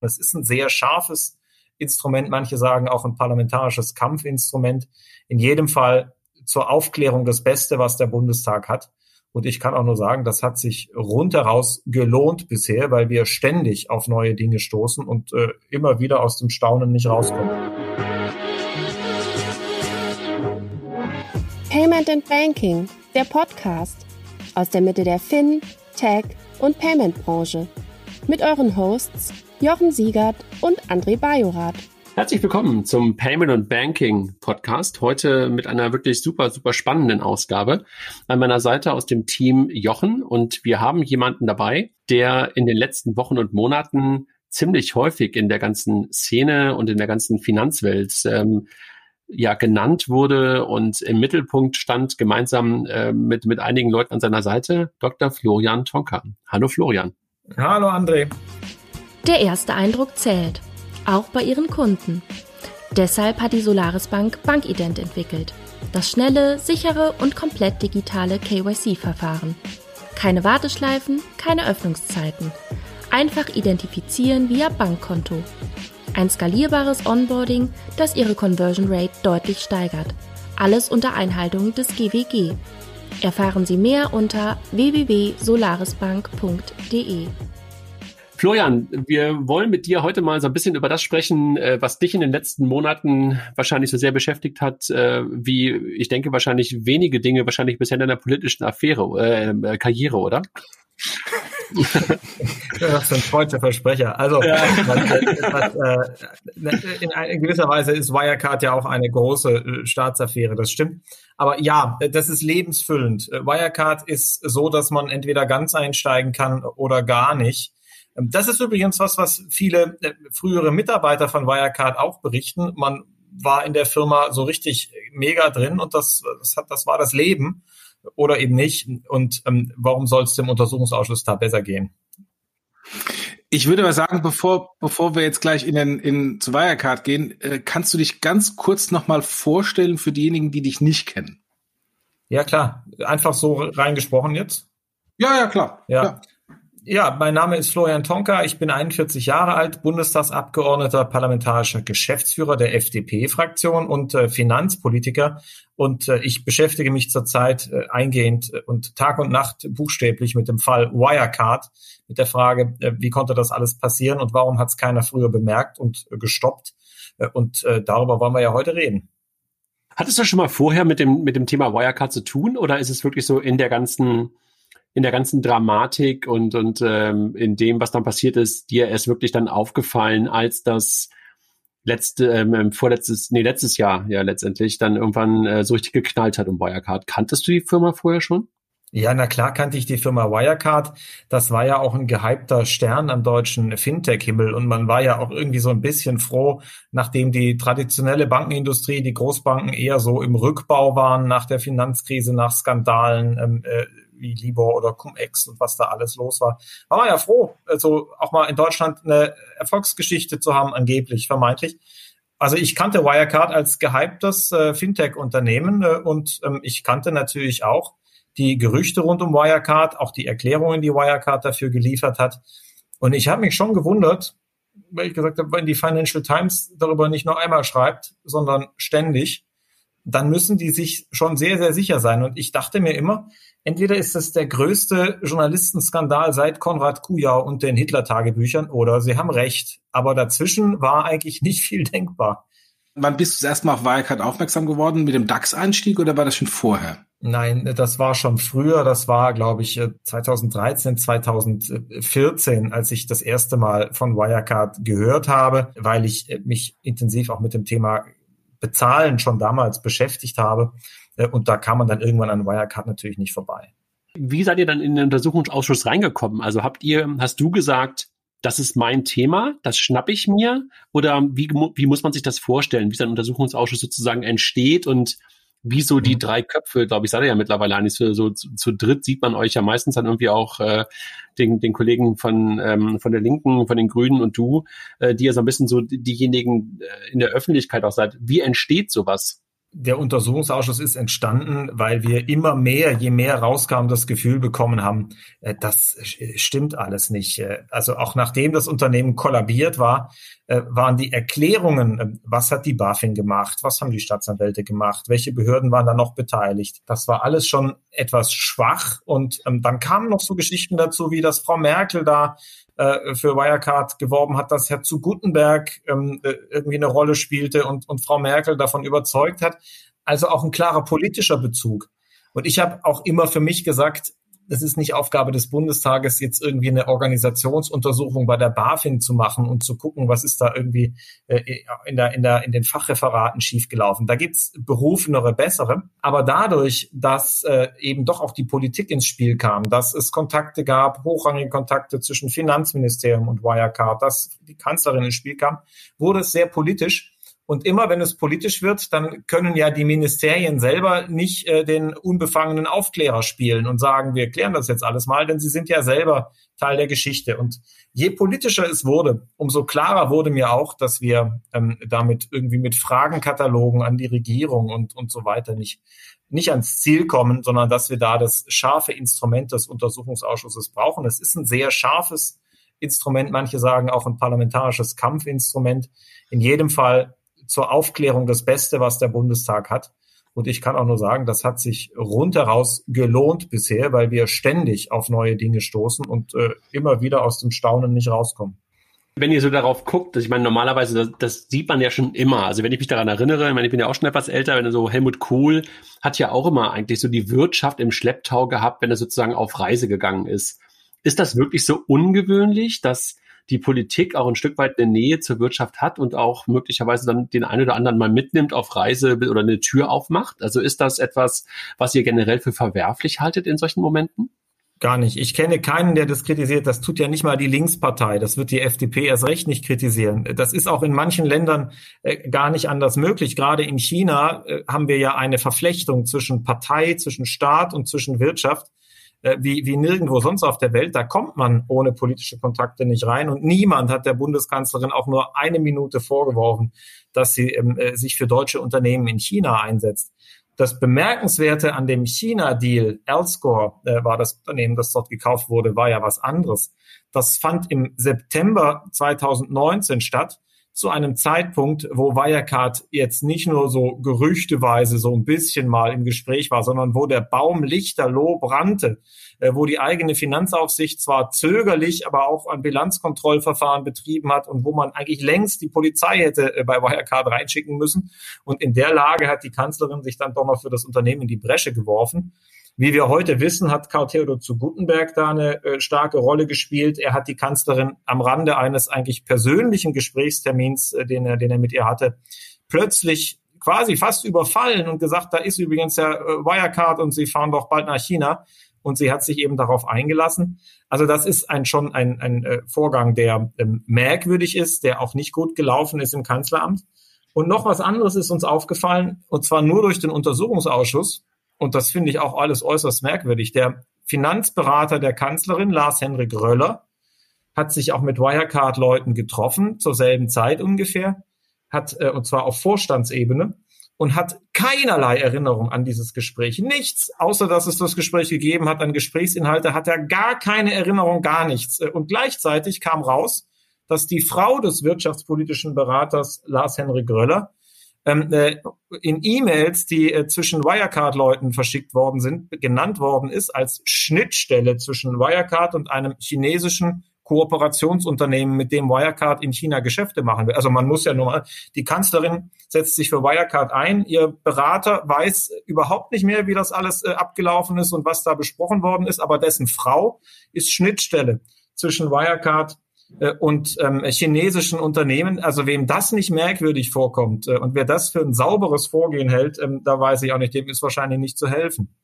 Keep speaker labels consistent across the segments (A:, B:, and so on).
A: Es ist ein sehr scharfes Instrument, manche sagen auch ein parlamentarisches Kampfinstrument. In jedem Fall zur Aufklärung das Beste, was der Bundestag hat. Und ich kann auch nur sagen, das hat sich rundheraus gelohnt bisher, weil wir ständig auf neue Dinge stoßen und äh, immer wieder aus dem Staunen nicht rauskommen.
B: Payment and Banking, der Podcast aus der Mitte der Fin, Tech und Payment Branche. Mit euren Hosts Jochen Siegert und André Bajorath.
C: Herzlich willkommen zum Payment und Banking Podcast. Heute mit einer wirklich super, super spannenden Ausgabe. An meiner Seite aus dem Team Jochen und wir haben jemanden dabei, der in den letzten Wochen und Monaten ziemlich häufig in der ganzen Szene und in der ganzen Finanzwelt ähm, ja genannt wurde und im Mittelpunkt stand gemeinsam äh, mit mit einigen Leuten an seiner Seite Dr. Florian Tonka. Hallo Florian.
A: Hallo André.
B: Der erste Eindruck zählt, auch bei ihren Kunden. Deshalb hat die Solaris Bank Bankident entwickelt. Das schnelle, sichere und komplett digitale KYC-Verfahren. Keine Warteschleifen, keine Öffnungszeiten. Einfach identifizieren via Bankkonto. Ein skalierbares Onboarding, das Ihre Conversion Rate deutlich steigert. Alles unter Einhaltung des GWG. Erfahren Sie mehr unter www.solarisbank.de.
C: Florian, wir wollen mit dir heute mal so ein bisschen über das sprechen, äh, was dich in den letzten Monaten wahrscheinlich so sehr beschäftigt hat, äh, wie ich denke wahrscheinlich wenige Dinge, wahrscheinlich bisher in deiner politischen Affäre, äh, Karriere, oder?
A: das ist ein freudscher Versprecher. Also ja. das, äh, in, gewisser Weise ist Wirecard ja auch eine große äh, Staatsaffäre, das stimmt. Aber ja, das ist lebensfüllend. Wirecard ist so, dass man entweder ganz einsteigen kann oder gar nicht. Ähm, das ist übrigens was, was viele äh, frühere Mitarbeiter von Wirecard auch berichten. Man war in der Firma so richtig mega drin und das, das, hat, das war das Leben oder eben nicht. Und ähm, warum soll es dem Untersuchungsausschuss da besser gehen?
D: Ich würde mal sagen, bevor, bevor wir jetzt gleich in, den, in zu Wirecard gehen, äh, kannst du dich ganz kurz nochmal vorstellen für diejenigen, die dich nicht kennen?
A: Ja, klar. Einfach so reingesprochen jetzt?
D: Ja, ja, klar.
A: Ja.
D: Klar.
A: Ja, mein Name ist Florian Tonka. Ich bin 41 Jahre alt, Bundestagsabgeordneter, parlamentarischer Geschäftsführer der FDP-Fraktion und äh, Finanzpolitiker. Und äh, ich beschäftige mich zurzeit äh, eingehend äh, und Tag und Nacht buchstäblich mit dem Fall Wirecard, mit der Frage, äh, wie konnte das alles passieren und warum hat es keiner früher bemerkt und äh, gestoppt. und darüber wollen wir ja heute reden.
C: Hattest du schon mal vorher mit dem, mit dem Thema Wirecard zu tun oder ist es wirklich so in der ganzen in der ganzen Dramatik und, und ähm, in dem, was dann passiert ist, dir ist wirklich dann aufgefallen, als das letzte, ähm, ähm, vorletztes, nee, letztes Jahr ja letztendlich dann irgendwann äh, so richtig geknallt hat um Wirecard. Kanntest du die Firma vorher schon?
A: Ja, na klar kannte ich die Firma Wirecard. Das war ja auch ein gehypter Stern am deutschen Fintech-Himmel und man war ja auch irgendwie so ein bisschen froh, nachdem die traditionelle Bankenindustrie, die Großbanken eher so im Rückbau waren nach der Finanzkrise, nach Skandalen, ähm, äh, wie Libor oder Cum-Ex und was da alles los war. War man ja froh, also auch mal in Deutschland eine Erfolgsgeschichte zu haben, angeblich, vermeintlich. Also ich kannte Wirecard als gehyptes äh, Fintech-Unternehmen äh, und ähm, ich kannte natürlich auch die Gerüchte rund um Wirecard, auch die Erklärungen, die Wirecard dafür geliefert hat. Und ich habe mich schon gewundert, weil ich gesagt habe, wenn die Financial Times darüber nicht nur einmal schreibt, sondern ständig, dann müssen die sich schon sehr, sehr sicher sein. Und ich dachte mir immer, entweder ist das der größte Journalistenskandal seit Konrad Kujau und den Hitler-Tagebüchern oder sie haben recht. Aber dazwischen war eigentlich nicht viel denkbar.
D: Wann bist du das erste Mal auf Wirecard aufmerksam geworden? Mit dem DAX-Einstieg oder war das schon vorher?
A: Nein, das war schon früher. Das war, glaube ich, 2013, 2014, als ich das erste Mal von Wirecard gehört habe, weil ich mich intensiv auch mit dem Thema Bezahlen schon damals beschäftigt habe. Äh, und da kam man dann irgendwann an Wirecard natürlich nicht vorbei.
C: Wie seid ihr dann in den Untersuchungsausschuss reingekommen? Also habt ihr, hast du gesagt, das ist mein Thema, das schnapp ich mir? Oder wie, wie muss man sich das vorstellen, wie so ein Untersuchungsausschuss sozusagen entsteht und wie so die mhm. drei Köpfe, glaube ich, seid ihr ja mittlerweile eigentlich so, so zu, zu dritt sieht man euch ja meistens dann irgendwie auch äh, den, den Kollegen von, ähm, von der Linken, von den Grünen und du, äh, die ja so ein bisschen so diejenigen äh, in der Öffentlichkeit auch seid. Wie entsteht sowas?
A: Der Untersuchungsausschuss ist entstanden, weil wir immer mehr, je mehr rauskam, das Gefühl bekommen haben, äh, das stimmt alles nicht. Äh, also auch nachdem das Unternehmen kollabiert war, äh, waren die Erklärungen, was hat die BaFin gemacht, was haben die Staatsanwälte gemacht, welche Behörden waren da noch beteiligt. Das war alles schon etwas schwach und ähm, dann kamen noch so Geschichten dazu, wie dass Frau Merkel da für Wirecard geworben hat, dass Herr zu Gutenberg ähm, irgendwie eine Rolle spielte und, und Frau Merkel davon überzeugt hat. Also auch ein klarer politischer Bezug. Und ich habe auch immer für mich gesagt, es ist nicht Aufgabe des Bundestages, jetzt irgendwie eine Organisationsuntersuchung bei der BaFin zu machen und zu gucken, was ist da irgendwie äh, in, der, in, der, in den Fachreferaten schiefgelaufen. Da gibt's berufenere, bessere. Aber dadurch, dass äh, eben doch auch die Politik ins Spiel kam, dass es Kontakte gab, hochrangige Kontakte zwischen Finanzministerium und Wirecard, dass die Kanzlerin ins Spiel kam, wurde es sehr politisch. Und immer wenn es politisch wird, dann können ja die Ministerien selber nicht äh, den unbefangenen Aufklärer spielen und sagen, wir klären das jetzt alles mal, denn sie sind ja selber Teil der Geschichte. Und je politischer es wurde, umso klarer wurde mir auch, dass wir ähm, damit irgendwie mit Fragenkatalogen an die Regierung und, und so weiter nicht, nicht ans Ziel kommen, sondern dass wir da das scharfe Instrument des Untersuchungsausschusses brauchen. Es ist ein sehr scharfes Instrument, manche sagen auch ein parlamentarisches Kampfinstrument. In jedem Fall zur Aufklärung das Beste, was der Bundestag hat. Und ich kann auch nur sagen, das hat sich rundheraus gelohnt bisher, weil wir ständig auf neue Dinge stoßen und äh, immer wieder aus dem Staunen nicht rauskommen.
C: Wenn ihr so darauf guckt, ich meine, normalerweise, das, das sieht man ja schon immer. Also wenn ich mich daran erinnere, ich, meine, ich bin ja auch schon etwas älter, wenn so Helmut Kohl hat ja auch immer eigentlich so die Wirtschaft im Schlepptau gehabt, wenn er sozusagen auf Reise gegangen ist. Ist das wirklich so ungewöhnlich, dass die Politik auch ein Stück weit eine Nähe zur Wirtschaft hat und auch möglicherweise dann den einen oder anderen mal mitnimmt auf Reise oder eine Tür aufmacht? Also ist das etwas, was ihr generell für verwerflich haltet in solchen Momenten?
A: Gar nicht. Ich kenne keinen, der das kritisiert. Das tut ja nicht mal die Linkspartei. Das wird die FDP erst recht nicht kritisieren. Das ist auch in manchen Ländern äh, gar nicht anders möglich. Gerade in China äh, haben wir ja eine Verflechtung zwischen Partei, zwischen Staat und zwischen Wirtschaft wie, wie nirgendwo sonst auf der Welt. Da kommt man ohne politische Kontakte nicht rein. Und niemand hat der Bundeskanzlerin auch nur eine Minute vorgeworfen, dass sie ähm, äh, sich für deutsche Unternehmen in China einsetzt. Das Bemerkenswerte an dem China-Deal, Elscore äh, war das Unternehmen, das dort gekauft wurde, war ja was anderes. Das fand im September 2019 statt zu einem Zeitpunkt, wo Wirecard jetzt nicht nur so gerüchteweise so ein bisschen mal im Gespräch war, sondern wo der Baum lichterloh brannte, äh, wo die eigene Finanzaufsicht zwar zögerlich, aber auch ein Bilanzkontrollverfahren betrieben hat und wo man eigentlich längst die Polizei hätte äh, bei Wirecard reinschicken müssen. Und in der Lage hat die Kanzlerin sich dann doch noch für das Unternehmen in die Bresche geworfen. Wie wir heute wissen, hat Karl Theodor zu Gutenberg da eine äh, starke Rolle gespielt. Er hat die Kanzlerin am Rande eines eigentlich persönlichen Gesprächstermins, äh, den, er, den er mit ihr hatte, plötzlich quasi fast überfallen und gesagt, da ist übrigens der äh, Wirecard und sie fahren doch bald nach China. Und sie hat sich eben darauf eingelassen. Also das ist ein, schon ein, ein äh, Vorgang, der ähm, merkwürdig ist, der auch nicht gut gelaufen ist im Kanzleramt. Und noch was anderes ist uns aufgefallen, und zwar nur durch den Untersuchungsausschuss und das finde ich auch alles äußerst merkwürdig, der Finanzberater der Kanzlerin, Lars-Henrik Röller, hat sich auch mit Wirecard-Leuten getroffen, zur selben Zeit ungefähr, hat, äh, und zwar auf Vorstandsebene, und hat keinerlei Erinnerung an dieses Gespräch. Nichts, außer dass es das Gespräch gegeben hat an Gesprächsinhalte, hat er gar keine Erinnerung, gar nichts. Äh, und gleichzeitig kam raus, dass die Frau des wirtschaftspolitischen Beraters Lars-Henrik Röller ähm, äh, in E-Mails, die äh, zwischen Wirecard-Leuten verschickt worden sind, genannt worden ist als Schnittstelle zwischen Wirecard und einem chinesischen Kooperationsunternehmen, mit dem Wirecard in China Geschäfte machen will. Also man muss ja nur mal, die Kanzlerin setzt sich für Wirecard ein, ihr Berater weiß überhaupt nicht mehr, wie das alles äh, abgelaufen ist und was da besprochen worden ist, aber dessen Frau ist Schnittstelle zwischen Wirecard und ähm, chinesischen Unternehmen. Also wem das nicht merkwürdig vorkommt äh, und wer das für ein sauberes Vorgehen hält, ähm, da weiß ich auch nicht, dem ist wahrscheinlich nicht zu helfen.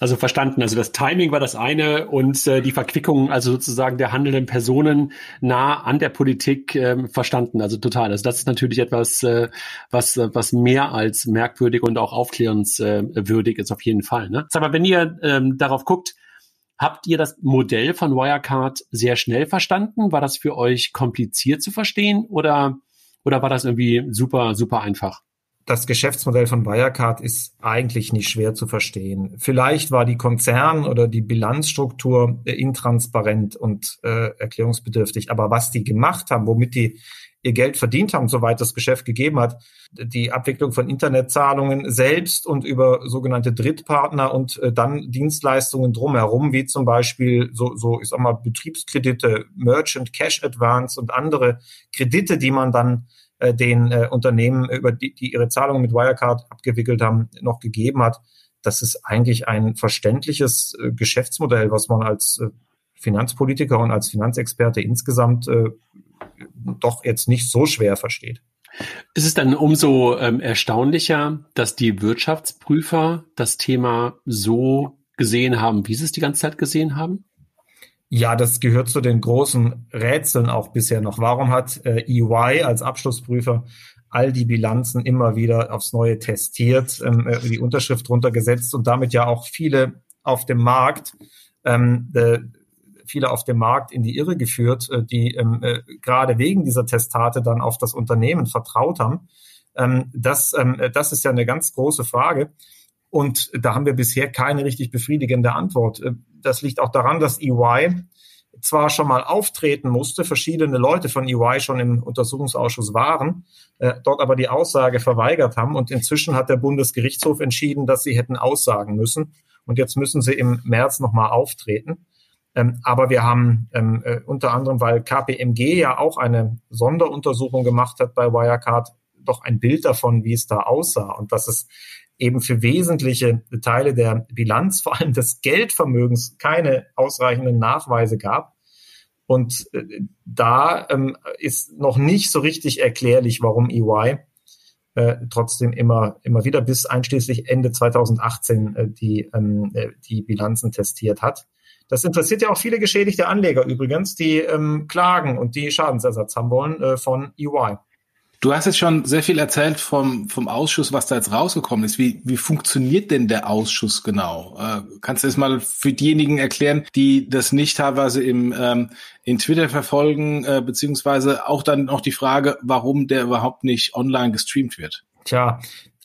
C: Also verstanden. Also das Timing war das eine und äh, die Verquickung, also sozusagen der handelnden Personen nah an der Politik äh, verstanden. Also total. Also das ist natürlich etwas, äh, was was mehr als merkwürdig und auch aufklärenswürdig ist auf jeden Fall. Ne? Aber wenn ihr ähm, darauf guckt, Habt ihr das Modell von Wirecard sehr schnell verstanden? War das für euch kompliziert zu verstehen oder, oder war das irgendwie super, super einfach?
A: das Geschäftsmodell von Wirecard ist eigentlich nicht schwer zu verstehen. Vielleicht war die Konzern- oder die Bilanzstruktur intransparent und äh, erklärungsbedürftig, aber was die gemacht haben, womit die ihr Geld verdient haben, soweit das Geschäft gegeben hat, die Abwicklung von Internetzahlungen selbst und über sogenannte Drittpartner und äh, dann Dienstleistungen drumherum, wie zum Beispiel so, so ich sag mal Betriebskredite, Merchant Cash Advance und andere Kredite, die man dann äh, den äh, Unternehmen, über die, die ihre Zahlungen mit Wirecard abgewickelt haben, noch gegeben hat. Das ist eigentlich ein verständliches äh, Geschäftsmodell, was man als äh, Finanzpolitiker und als Finanzexperte insgesamt äh, doch jetzt nicht so schwer versteht.
C: Ist es dann umso ähm, erstaunlicher, dass die Wirtschaftsprüfer das Thema so gesehen haben, wie sie es die ganze Zeit gesehen haben?
A: Ja, das gehört zu den großen Rätseln auch bisher noch. Warum hat äh, EY als Abschlussprüfer all die Bilanzen immer wieder aufs Neue testiert, ähm, äh, die Unterschrift runtergesetzt und damit ja auch viele auf dem Markt, ähm, äh, viele auf dem Markt in die Irre geführt, äh, die ähm, äh, gerade wegen dieser Testate dann auf das Unternehmen vertraut haben. Ähm, das, ähm, das ist ja eine ganz große Frage. Und da haben wir bisher keine richtig befriedigende Antwort. Äh, das liegt auch daran, dass EY zwar schon mal auftreten musste, verschiedene Leute von EY schon im Untersuchungsausschuss waren, äh, dort aber die Aussage verweigert haben. Und inzwischen hat der Bundesgerichtshof entschieden, dass sie hätten aussagen müssen. Und jetzt müssen sie im März nochmal auftreten. Ähm, aber wir haben ähm, äh, unter anderem, weil KPMG ja auch eine Sonderuntersuchung gemacht hat bei Wirecard, doch ein Bild davon, wie es da aussah und dass es eben für wesentliche Teile der Bilanz, vor allem des Geldvermögens, keine ausreichenden Nachweise gab. Und äh, da ähm, ist noch nicht so richtig erklärlich, warum EY äh, trotzdem immer, immer wieder bis einschließlich Ende 2018 äh, die, ähm, äh, die Bilanzen testiert hat. Das interessiert ja auch viele geschädigte Anleger übrigens, die ähm, klagen und die Schadensersatz haben wollen äh, von EY.
D: Du hast jetzt schon sehr viel erzählt vom, vom Ausschuss, was da jetzt rausgekommen ist. Wie, wie funktioniert denn der Ausschuss genau? Äh, kannst du das mal für diejenigen erklären, die das nicht teilweise im, ähm, in Twitter verfolgen, äh, beziehungsweise auch dann noch die Frage, warum der überhaupt nicht online gestreamt wird?
A: Tja,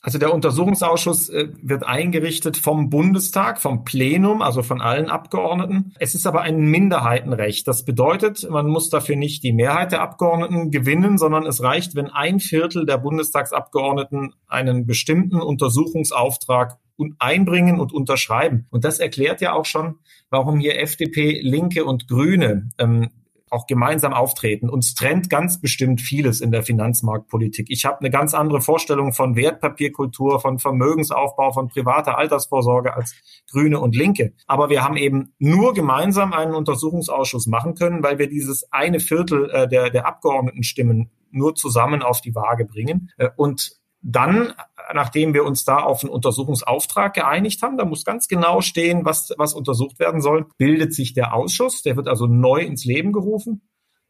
A: also der Untersuchungsausschuss äh, wird eingerichtet vom Bundestag, vom Plenum, also von allen Abgeordneten. Es ist aber ein Minderheitenrecht. Das bedeutet, man muss dafür nicht die Mehrheit der Abgeordneten gewinnen, sondern es reicht, wenn ein Viertel der Bundestagsabgeordneten einen bestimmten Untersuchungsauftrag einbringen und unterschreiben. Und das erklärt ja auch schon, warum hier FDP, Linke und Grüne ähm, auch gemeinsam auftreten. Uns trennt ganz bestimmt vieles in der Finanzmarktpolitik. Ich habe eine ganz andere Vorstellung von Wertpapierkultur, von Vermögensaufbau, von privater Altersvorsorge als Grüne und Linke. Aber wir haben eben nur gemeinsam einen Untersuchungsausschuss machen können, weil wir dieses eine Viertel äh, der, der Abgeordnetenstimmen nur zusammen auf die Waage bringen. Äh, und dann, nachdem wir uns da auf einen Untersuchungsauftrag geeinigt haben, da muss ganz genau stehen, was, was untersucht werden soll, bildet sich der Ausschuss. Der wird also neu ins Leben gerufen.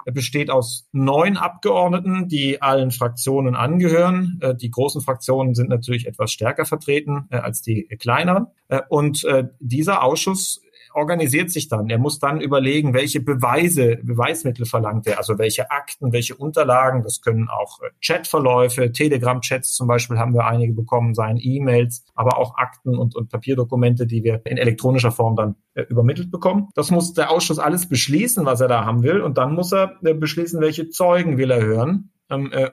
A: Er besteht aus neun Abgeordneten, die allen Fraktionen angehören. Äh, die großen Fraktionen sind natürlich etwas stärker vertreten äh, als die kleineren. Äh, und dieser Ausschuss organisiert sich dann. Er muss dann überlegen, welche Beweise, Beweismittel verlangt er, also welche Akten, welche Unterlagen. Das können auch äh, Chatverläufe, Telegram-Chats zum Beispiel haben wir einige bekommen, seien E-Mails, aber auch Akten und, und Papierdokumente, die wir in elektronischer Form dann äh, übermittelt bekommen. Das muss der Ausschuss alles beschließen, was er da haben will. Und dann muss er äh, beschließen, welche Zeugen will er hören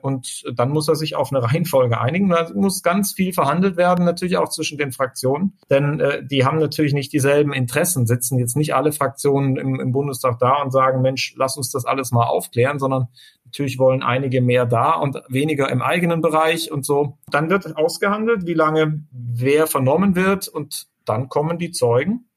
A: und dann muss er sich auf eine Reihenfolge einigen. Da muss ganz viel verhandelt werden, natürlich auch zwischen den Fraktionen, denn äh, die haben natürlich nicht dieselben Interessen, sitzen jetzt nicht alle Fraktionen im, im Bundestag da und sagen, Mensch, lass uns das alles mal aufklären, sondern Natürlich wollen einige mehr da und weniger im eigenen Bereich und so. Dann wird ausgehandelt, wie lange wer vernommen wird und dann kommen die Zeugen.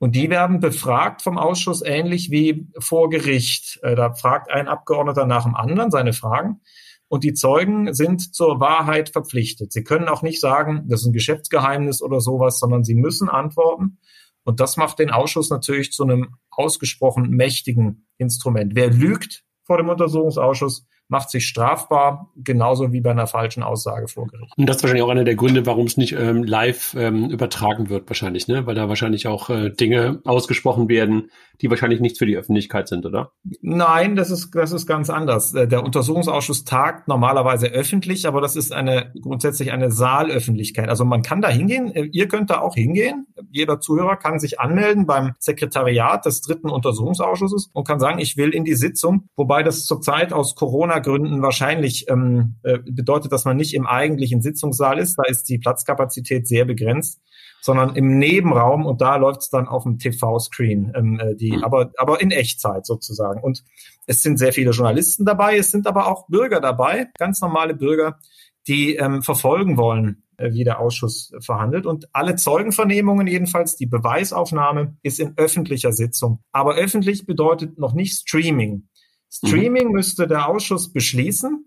A: Und die werden befragt vom Ausschuss ähnlich wie vor Gericht. Äh, da fragt ein Abgeordneter nach dem anderen seine Fragen. Und die Zeugen sind zur Wahrheit verpflichtet. Sie können auch nicht sagen, das ist ein Geschäftsgeheimnis oder sowas, sondern sie müssen antworten. Und das macht den Ausschuss natürlich zu einem ausgesprochen mächtigen Instrument. Wer lügt vor dem Untersuchungsausschuss, macht sich strafbar, genauso wie bei einer falschen Aussage vor Gericht.
C: Und das ist wahrscheinlich auch einer der Gründe, warum es nicht ähm, live ähm, übertragen wird, wahrscheinlich, ne? Weil da wahrscheinlich auch äh, Dinge ausgesprochen werden, die wahrscheinlich nichts für die Öffentlichkeit sind, oder?
A: Nein, das ist, das ist ganz anders. Äh, der Untersuchungsausschuss tagt normalerweise öffentlich, aber das ist eine grundsätzlich eine Saalöffentlichkeit. Also man kann da hingehen, äh, ihr könnt da auch hingehen. Jeder Zuhörer kann sich anmelden beim Sekretariat des dritten Untersuchungsausschusses und kann sagen, ich will in die Sitzung, wobei das zurzeit aus Corona-Gründen wahrscheinlich ähm, äh, bedeutet, dass man nicht im eigentlichen Sitzungssaal ist. Da ist die Platzkapazität sehr begrenzt sondern im Nebenraum und da läuft es dann auf dem TV-Screen, ähm, äh, die, mhm. aber, aber in Echtzeit sozusagen. Und es sind sehr viele Journalisten dabei, es sind aber auch Bürger dabei, ganz normale Bürger, die ähm, verfolgen wollen, äh, wie der Ausschuss verhandelt. Und alle Zeugenvernehmungen, jedenfalls die Beweisaufnahme, ist in öffentlicher Sitzung. Aber öffentlich bedeutet noch nicht Streaming. Streaming mhm. müsste der Ausschuss beschließen.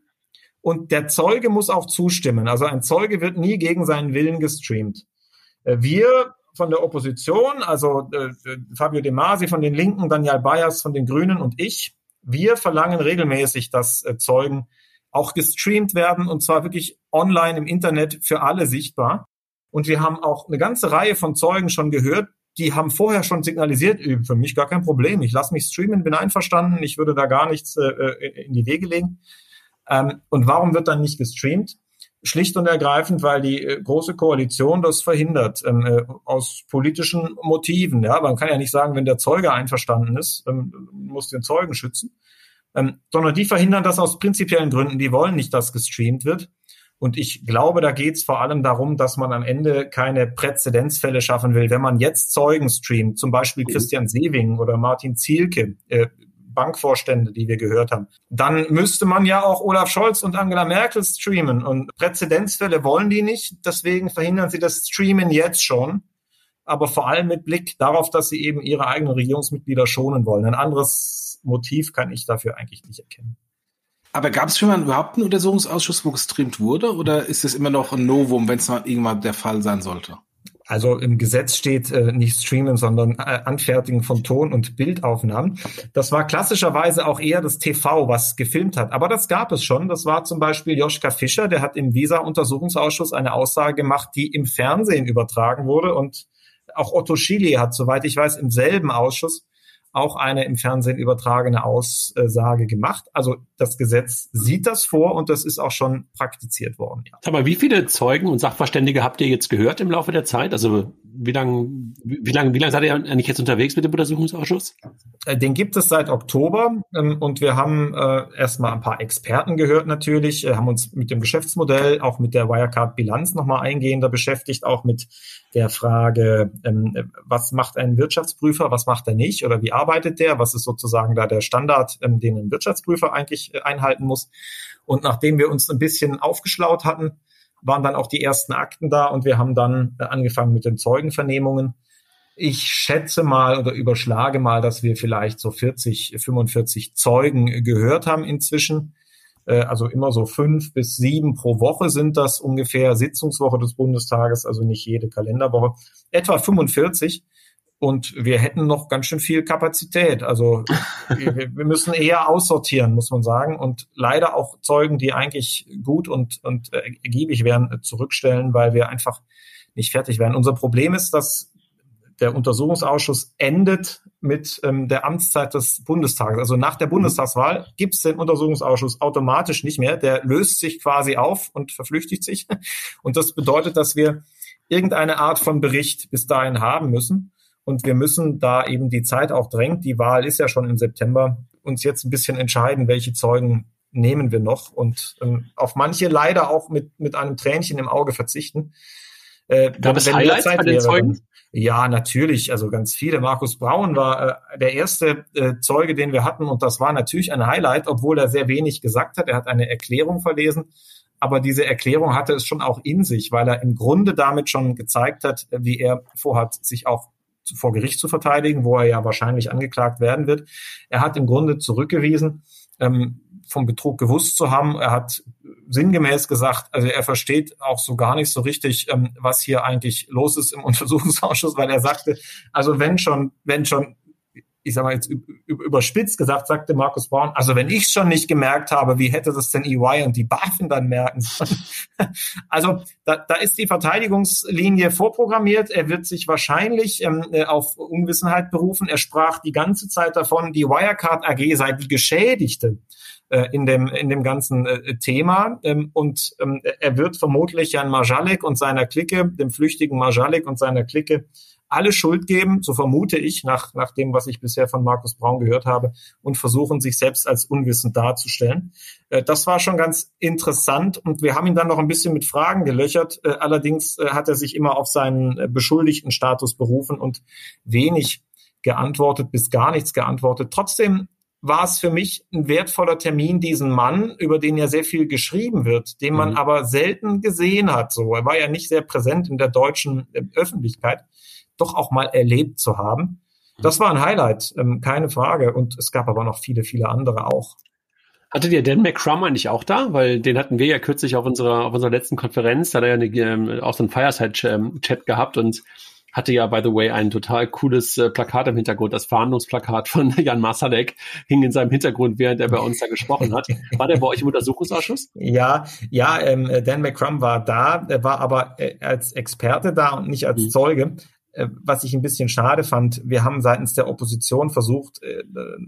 A: Und der Zeuge muss auch zustimmen. Also ein Zeuge wird nie gegen seinen Willen gestreamt. Äh, wir von der Opposition, also äh, Fabio De Masi von den Linken, Daniel Bayers von den Grünen und ich, wir verlangen regelmäßig, dass äh, Zeugen auch gestreamt werden und zwar wirklich online im Internet für alle sichtbar. Und wir haben auch eine ganze Reihe von Zeugen schon gehört, die haben vorher schon signalisiert, für mich gar kein Problem, ich lasse mich streamen, bin einverstanden, ich würde da gar nichts äh, äh, in die Wege legen. Ähm, und warum wird dann nicht gestreamt? Schlicht und ergreifend, weil die äh, große Koalition das verhindert, ähm, äh, aus politischen Motiven. Ja, man kann ja nicht sagen, wenn der Zeuge einverstanden ist, ähm, muss den Zeugen schützen, ähm, sondern die verhindern das aus prinzipiellen Gründen. Die wollen nicht, dass gestreamt wird. Und ich glaube, da geht es vor allem darum, dass man am Ende keine Präzedenzfälle schaffen will. Wenn man jetzt Zeugen streamt, zum Beispiel mhm. Christian Sewing oder Martin Zielke, äh, Bankvorstände, die wir gehört haben. Dann müsste man ja auch Olaf Scholz und Angela Merkel streamen. Und Präzedenzfälle wollen die nicht. Deswegen verhindern sie das Streamen jetzt schon. Aber vor allem mit Blick darauf, dass sie eben ihre eigenen Regierungsmitglieder schonen wollen. Ein anderes Motiv kann ich dafür eigentlich nicht erkennen.
D: Aber gab es schon mal überhaupt einen Untersuchungsausschuss, wo gestreamt wurde? Oder ist es immer noch ein Novum, wenn es mal irgendwann der Fall sein sollte?
A: Also im Gesetz steht äh, nicht streamen, sondern äh, Anfertigen von Ton- und Bildaufnahmen. Das war klassischerweise auch eher das TV, was gefilmt hat. Aber das gab es schon. Das war zum Beispiel Joschka Fischer, der hat im Visa-Untersuchungsausschuss eine Aussage gemacht, die im Fernsehen übertragen wurde. Und auch Otto Schily hat, soweit ich weiß, im selben Ausschuss auch eine im Fernsehen übertragene Aussage gemacht. Also das Gesetz sieht das vor und das ist auch schon praktiziert worden.
C: Ja. Aber wie viele Zeugen und Sachverständige habt ihr jetzt gehört im Laufe der Zeit? Also wie lange wie lang, wie lang seid ihr eigentlich jetzt unterwegs mit dem Untersuchungsausschuss?
A: Äh, den gibt es seit Oktober ähm, und wir haben äh, erstmal ein paar Experten gehört natürlich, äh, haben uns mit dem Geschäftsmodell, auch mit der Wirecard-Bilanz nochmal eingehender beschäftigt, auch mit der Frage, ähm, was macht ein Wirtschaftsprüfer, was macht er nicht oder wie arbeitet der, was ist sozusagen da der Standard, ähm, den ein Wirtschaftsprüfer eigentlich äh, einhalten muss. Und nachdem wir uns ein bisschen aufgeschlaut hatten, waren dann auch die ersten Akten da und wir haben dann äh, angefangen mit den Zeugenvernehmungen. Ich schätze mal oder überschlage mal, dass wir vielleicht so 40, 45 Zeugen gehört haben inzwischen. Äh, also immer so fünf bis sieben pro Woche sind das ungefähr Sitzungswoche des Bundestages, also nicht jede Kalenderwoche. Etwa 45. Und wir hätten noch ganz schön viel Kapazität. Also wir, müssen eher aussortieren, muss man sagen. Und leider auch Zeugen, die eigentlich gut und, und äh, ergiebig wären, zurückstellen, weil wir einfach nicht fertig werden. Unser Problem ist, dass der Untersuchungsausschuss endet mit ähm, der Amtszeit des Bundestages. Also nach der Bundestagswahl gibt es den Untersuchungsausschuss automatisch nicht mehr. Der löst sich quasi auf und verflüchtigt sich. Und das bedeutet, dass wir irgendeine Art von Bericht bis dahin haben müssen. Und wir müssen da eben die Zeit auch drängt. Die Wahl ist ja schon im September. Uns jetzt ein bisschen entscheiden, welche Zeugen nehmen wir noch und ähm, auf manche leider auch mit, mit einem Tränchen im Auge verzichten.
C: Äh, Gab es Highlights bei den Zeugen?
A: Ja, natürlich. Also ganz viele. Markus Braun war äh, der erste äh, Zeuge, den wir hatten. Und das war natürlich ein Highlight, obwohl er sehr wenig gesagt hat. Er hat eine Erklärung verlesen. Aber diese Erklärung hatte es schon auch in sich, weil er im Grunde damit schon gezeigt hat, wie er vorhat, sich auch vor Gericht zu verteidigen, wo er ja wahrscheinlich angeklagt werden wird. Er hat im Grunde zurückgewiesen, ähm, vom Betrug gewusst zu haben. Er hat sinngemäß gesagt, also er versteht auch so gar nicht so richtig, ähm, was hier eigentlich los ist im Untersuchungsausschuss, weil er sagte, also wenn schon, wenn schon ich sag mal jetzt überspitzt gesagt, sagte Markus Braun, also wenn ich schon nicht gemerkt habe, wie hätte das denn EY und die BaFin dann merken sollen? also da, da ist die Verteidigungslinie vorprogrammiert. Er wird sich wahrscheinlich ähm, äh, auf Unwissenheit berufen. Er sprach die ganze Zeit davon, die Wirecard AG sei die Geschädigte äh, in dem in dem ganzen äh, Thema ähm, und ähm, er wird vermutlich Jan Marjalek und seiner Clique, dem flüchtigen Marjalek und seiner Clique alle Schuld geben, so vermute ich, nach, nach dem, was ich bisher von Markus Braun gehört habe, und versuchen, sich selbst als unwissend darzustellen. Äh, das war schon ganz interessant und wir haben ihn dann noch ein bisschen mit Fragen gelöchert. Äh, allerdings äh, hat er sich immer auf seinen beschuldigten Status berufen und wenig geantwortet, bis gar nichts geantwortet. Trotzdem war es für mich ein wertvoller Termin, diesen Mann, über den ja sehr viel geschrieben wird, den man mhm. aber selten gesehen hat. So, er war ja nicht sehr präsent in der deutschen Öffentlichkeit doch auch mal erlebt zu haben. Das war ein Highlight, ähm, keine Frage. Und es gab aber noch viele, viele andere auch.
C: Hattet ihr Dan McCrum eigentlich auch da? Weil den hatten wir ja kürzlich auf unserer, auf unserer letzten Konferenz. Da hat er ja eine, ähm, auch so einen Fireside-Chat gehabt und hatte ja, by the way, ein total cooles äh, Plakat im Hintergrund. Das Verhandlungsplakat von Jan Masalek hing in seinem Hintergrund, während er bei uns da gesprochen hat. War der bei euch im Untersuchungsausschuss?
A: Ja, ja, ähm, Dan McCrum war da, er war aber äh, als Experte da und nicht als mhm. Zeuge. Äh, was ich ein bisschen schade fand, wir haben seitens der Opposition versucht, äh,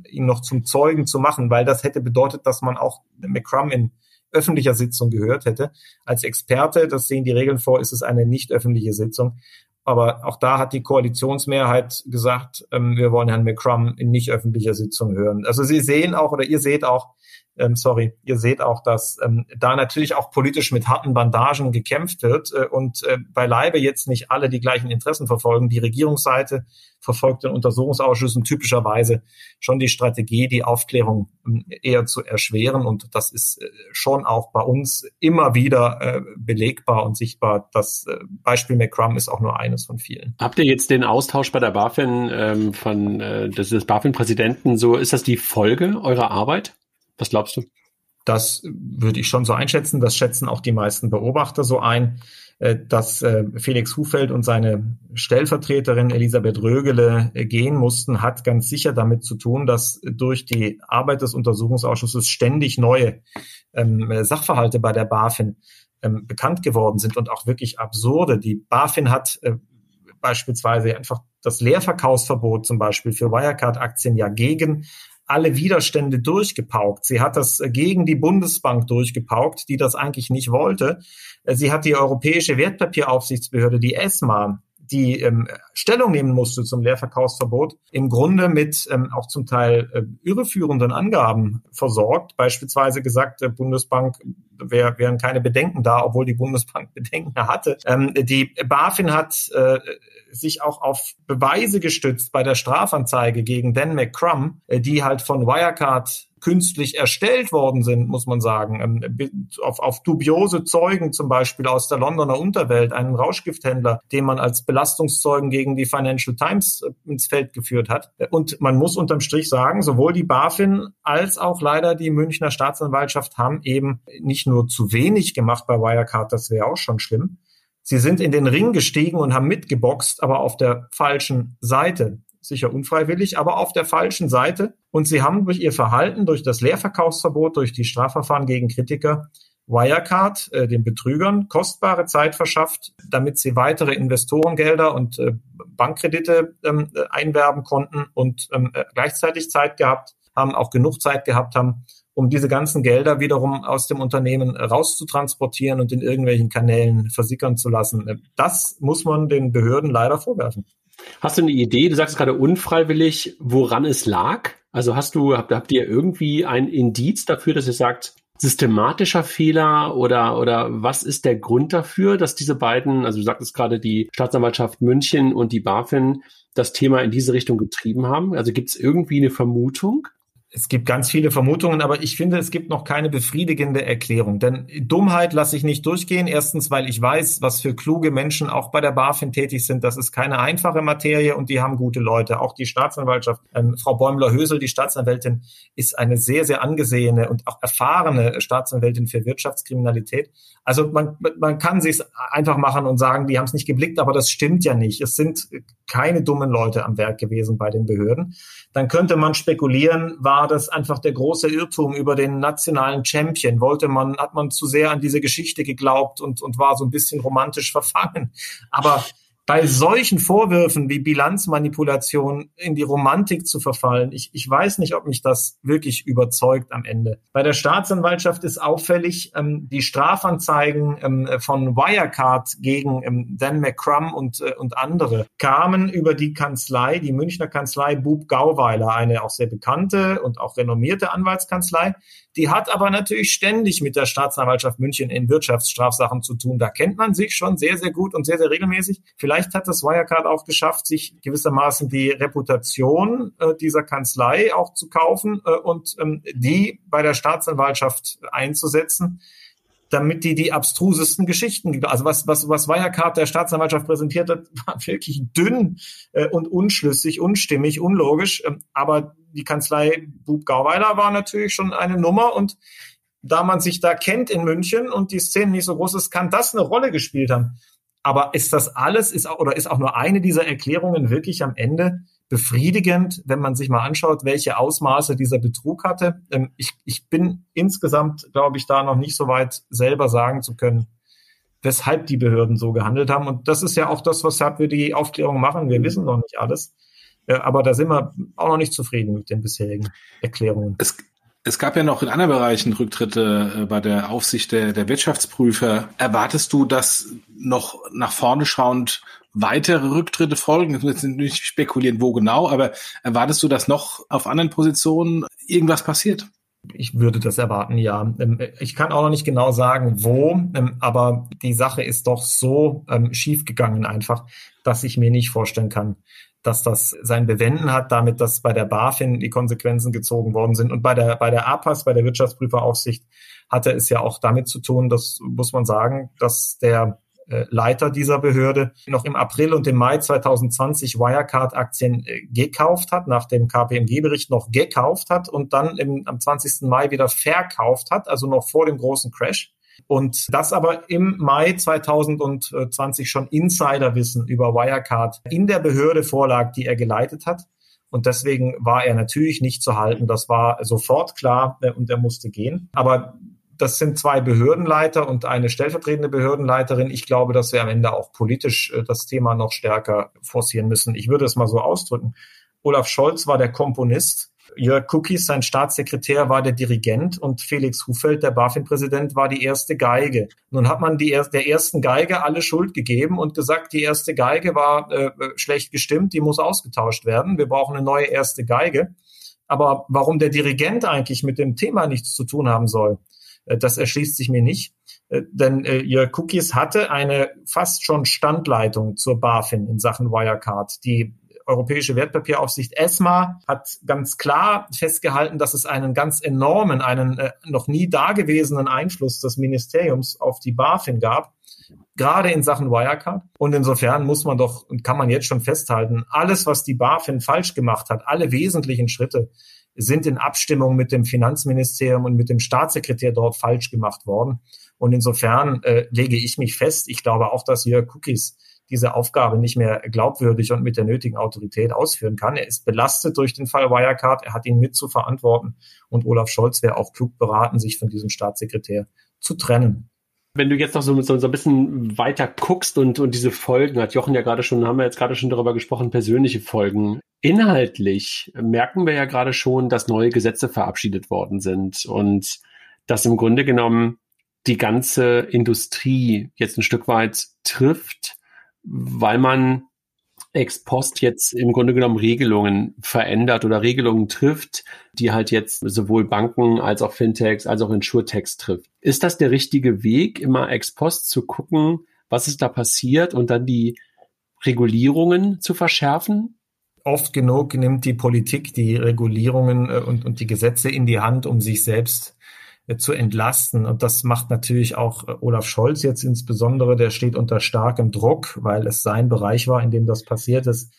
A: ihn noch zum Zeugen zu machen, weil das hätte bedeutet, dass man auch McCrum in öffentlicher Sitzung gehört hätte. Als Experte, das sehen die Regeln vor, ist es eine nicht öffentliche Sitzung. Aber auch da hat die Koalitionsmehrheit gesagt, ähm, wir wollen Herrn McCrum in nicht öffentlicher Sitzung hören. Also Sie sehen auch oder ihr seht auch, ähm, sorry, ihr seht auch, dass ähm, da natürlich auch politisch mit harten Bandagen gekämpft wird äh, und äh, beileibe jetzt nicht alle die gleichen Interessen verfolgen. Die Regierungsseite verfolgt in Untersuchungsausschüssen typischerweise schon die Strategie, die Aufklärung ähm, eher zu erschweren. Und das ist äh, schon auch bei uns immer wieder äh, belegbar und sichtbar. Das äh, Beispiel McCrum ist auch nur eines von vielen.
C: Habt ihr jetzt den Austausch bei der BaFin ähm, von äh, des, des BaFin-Präsidenten so, ist das die Folge eurer Arbeit? Was glaubst du?
A: Das würde ich schon so einschätzen. Das schätzen auch die meisten Beobachter so ein, äh, dass äh, Felix Hufeld und seine Stellvertreterin Elisabeth Rögele äh, gehen mussten, hat ganz sicher damit zu tun, dass durch die Arbeit des Untersuchungsausschusses ständig neue ähm, Sachverhalte bei der BaFin ähm, bekannt geworden sind und auch wirklich absurde. Die BaFin hat beispielsweise einfach das Leerverkaufsverbot zum Beispiel für Wirecard-Aktien ja gegen alle Widerstände durchgepaukt. Sie hat das gegen die Bundesbank durchgepaukt, die das eigentlich nicht wollte. Sie hat die Europäische Wertpapieraufsichtsbehörde, die ESMA, die ähm, Stellung nehmen musste zum Leerverkaufsverbot, im Grunde mit ähm, auch zum Teil äh, irreführenden Angaben versorgt. Beispielsweise gesagt, der Bundesbank wär, wären keine Bedenken da, obwohl die Bundesbank Bedenken hatte. Ähm, die BaFin hat äh, sich auch auf Beweise gestützt bei der Strafanzeige gegen Dan McCrum, äh, die halt von Wirecard künstlich erstellt worden sind, muss man sagen. Ähm, auf, auf dubiose Zeugen zum Beispiel aus der Londoner Unterwelt, einen Rauschgifthändler, den man als Belastungszeugen gegen die Financial Times äh, ins Feld geführt hat. Und man muss unterm Strich sagen, sowohl die BaFin als auch leider die Münchner Staatsanwaltschaft haben eben nicht nur zu wenig gemacht bei Wirecard, das wäre auch schon schlimm. Sie sind in den Ring gestiegen und haben mitgeboxt, aber auf der falschen Seite sicher unfreiwillig, aber auf der falschen Seite. Und sie haben durch ihr Verhalten, durch das Leerverkaufsverbot, durch die Strafverfahren gegen Kritiker Wirecard, äh, den Betrügern, kostbare Zeit verschafft, damit sie weitere Investorengelder und äh, Bankkredite ähm, äh, einwerben konnten und ähm, äh, gleichzeitig Zeit gehabt haben, auch genug Zeit gehabt haben, um diese ganzen Gelder wiederum aus dem Unternehmen rauszutransportieren und in irgendwelchen Kanälen versickern zu lassen. Äh, das muss man den Behörden leider vorwerfen.
C: Hast du eine Idee? Du sagst gerade unfreiwillig, woran es lag? Also hast du, habt, habt ihr irgendwie ein Indiz dafür, dass ihr sagt, systematischer Fehler oder, oder was ist der Grund dafür, dass diese beiden, also du sagtest gerade die Staatsanwaltschaft München und die BaFin das Thema in diese Richtung getrieben haben? Also gibt es irgendwie eine Vermutung?
A: Es gibt ganz viele Vermutungen, aber ich finde, es gibt noch keine befriedigende Erklärung. Denn Dummheit lasse ich nicht durchgehen. Erstens, weil ich weiß, was für kluge Menschen auch bei der BaFin tätig sind. Das ist keine einfache Materie und die haben gute Leute. Auch die Staatsanwaltschaft, ähm, Frau Bäumler-Hösel, die Staatsanwältin, ist eine sehr, sehr angesehene und auch erfahrene Staatsanwältin für Wirtschaftskriminalität. Also man, man kann sich einfach machen und sagen, die haben es nicht geblickt, aber das stimmt ja nicht. Es sind keine dummen Leute am Werk gewesen bei den Behörden. Dann könnte man spekulieren, war das einfach der große Irrtum über den nationalen Champion? Wollte man, hat man zu sehr an diese Geschichte geglaubt und, und war so ein bisschen romantisch verfangen? Aber bei solchen Vorwürfen wie Bilanzmanipulation in die Romantik zu verfallen, ich, ich weiß nicht, ob mich das wirklich überzeugt am Ende. Bei der Staatsanwaltschaft ist auffällig, ähm, die Strafanzeigen ähm, von Wirecard gegen ähm, Dan McCrum und, äh, und andere kamen über die Kanzlei, die Münchner Kanzlei Bub Gauweiler, eine auch sehr bekannte und auch renommierte Anwaltskanzlei. Die hat aber natürlich ständig mit der Staatsanwaltschaft München in Wirtschaftsstrafsachen zu tun. Da kennt man sich schon sehr, sehr gut und sehr, sehr regelmäßig. Vielleicht hat das Wirecard auch geschafft, sich gewissermaßen die Reputation äh, dieser Kanzlei auch zu kaufen äh, und ähm, die bei der Staatsanwaltschaft einzusetzen damit die die abstrusesten Geschichten, also was, was, was Wirecard der Staatsanwaltschaft präsentiert hat, war wirklich dünn äh, und unschlüssig, unstimmig, unlogisch. Ähm, aber die Kanzlei Bub Gauweiler war natürlich schon eine Nummer und da man sich da kennt in München und die Szene nicht so groß ist, kann das eine Rolle gespielt haben. Aber ist das alles, ist oder ist auch nur eine dieser Erklärungen wirklich am Ende befriedigend, wenn man sich mal anschaut, welche Ausmaße dieser Betrug hatte. Ähm, ich, ich bin insgesamt, glaube ich, da noch nicht so weit selber sagen zu können, weshalb die Behörden so gehandelt haben. Und das ist ja auch das, weshalb wir die Aufklärung machen. Wir wissen noch nicht alles. Äh, aber da sind wir auch noch nicht zufrieden mit den bisherigen Erklärungen.
D: Es, es gab ja noch in anderen Bereichen Rücktritte äh, bei der Aufsicht der, der Wirtschaftsprüfer. Erwartest du, dass noch nach vorne schauend weitere Rücktritte folgen? Jetzt nicht spekulieren, wo genau, aber erwartest du, dass noch auf anderen Positionen irgendwas passiert?
A: Ich würde das erwarten, ja. Ähm, ich kann auch noch nicht genau sagen, wo, ähm, aber die Sache ist doch so ähm, schiefgegangen einfach, dass ich mir nicht vorstellen kann, dass das sein Bewenden hat, damit, dass bei der BaFin die Konsequenzen gezogen worden sind. Und bei der, bei der APAS, bei der Wirtschaftsprüferaufsicht, hatte es ja auch damit zu tun, das muss man sagen, dass der äh, Leiter dieser Behörde noch im April und im Mai 2020 Wirecard-Aktien äh, gekauft hat, nach dem KPMG-Bericht noch gekauft hat und dann im, am 20. Mai wieder verkauft hat, also noch vor dem großen Crash. Und das aber im Mai 2020 schon Insiderwissen über Wirecard in der Behörde vorlag, die er geleitet hat. Und deswegen war er natürlich nicht zu halten. Das war sofort klar äh, und er musste gehen. Aber das sind zwei Behördenleiter und eine stellvertretende Behördenleiterin. Ich glaube, dass wir am Ende auch politisch äh, das Thema noch stärker forcieren müssen. Ich würde es mal so ausdrücken. Olaf Scholz war der Komponist. Jörg Cookies, sein Staatssekretär, war der Dirigent und Felix Hufeld, der BaFin-Präsident, war die erste Geige. Nun hat man die, der ersten Geige alle Schuld gegeben und gesagt, die erste Geige war äh, schlecht gestimmt, die muss ausgetauscht werden. Wir brauchen eine neue erste Geige. Aber warum der Dirigent eigentlich mit dem Thema nichts zu tun haben soll, äh, das erschließt sich mir nicht. Äh, denn äh, Jörg Cookies hatte eine fast schon Standleitung zur BaFin in Sachen Wirecard. Die Europäische Wertpapieraufsicht ESMA hat ganz klar festgehalten, dass es einen ganz enormen, einen äh, noch nie dagewesenen Einfluss des Ministeriums auf die BaFin gab, gerade in Sachen Wirecard. Und insofern muss man doch und kann man jetzt schon festhalten, alles, was die BaFin falsch gemacht hat, alle wesentlichen Schritte, sind in Abstimmung mit dem Finanzministerium und mit dem Staatssekretär dort falsch gemacht worden. Und insofern äh, lege ich mich fest, ich glaube auch, dass Jörg Cookies diese Aufgabe nicht mehr glaubwürdig und mit der nötigen Autorität ausführen kann. Er ist belastet durch den Fall Wirecard, er hat ihn mit zu verantworten und Olaf Scholz wäre auch klug beraten, sich von diesem Staatssekretär zu trennen.
C: Wenn du jetzt noch so, so, so ein bisschen weiter guckst und, und diese Folgen, hat Jochen ja gerade schon, haben wir jetzt gerade schon darüber gesprochen, persönliche Folgen. Inhaltlich merken wir ja gerade schon, dass neue Gesetze verabschiedet worden sind und dass im Grunde genommen die ganze Industrie jetzt ein Stück weit trifft, weil man ex post jetzt im Grunde genommen Regelungen verändert oder Regelungen trifft, die halt jetzt sowohl Banken als auch Fintechs als auch Insurtechs trifft. Ist das der richtige Weg, immer ex post zu gucken, was ist da passiert und dann die Regulierungen zu verschärfen?
A: oft genug nimmt die Politik die Regulierungen äh, und, und die Gesetze in die Hand, um sich selbst zu entlasten. Und das macht natürlich auch äh, Olaf Scholz jetzt insbesondere, der steht unter starkem Druck, weil es sein Bereich war, in dem das passiert ist,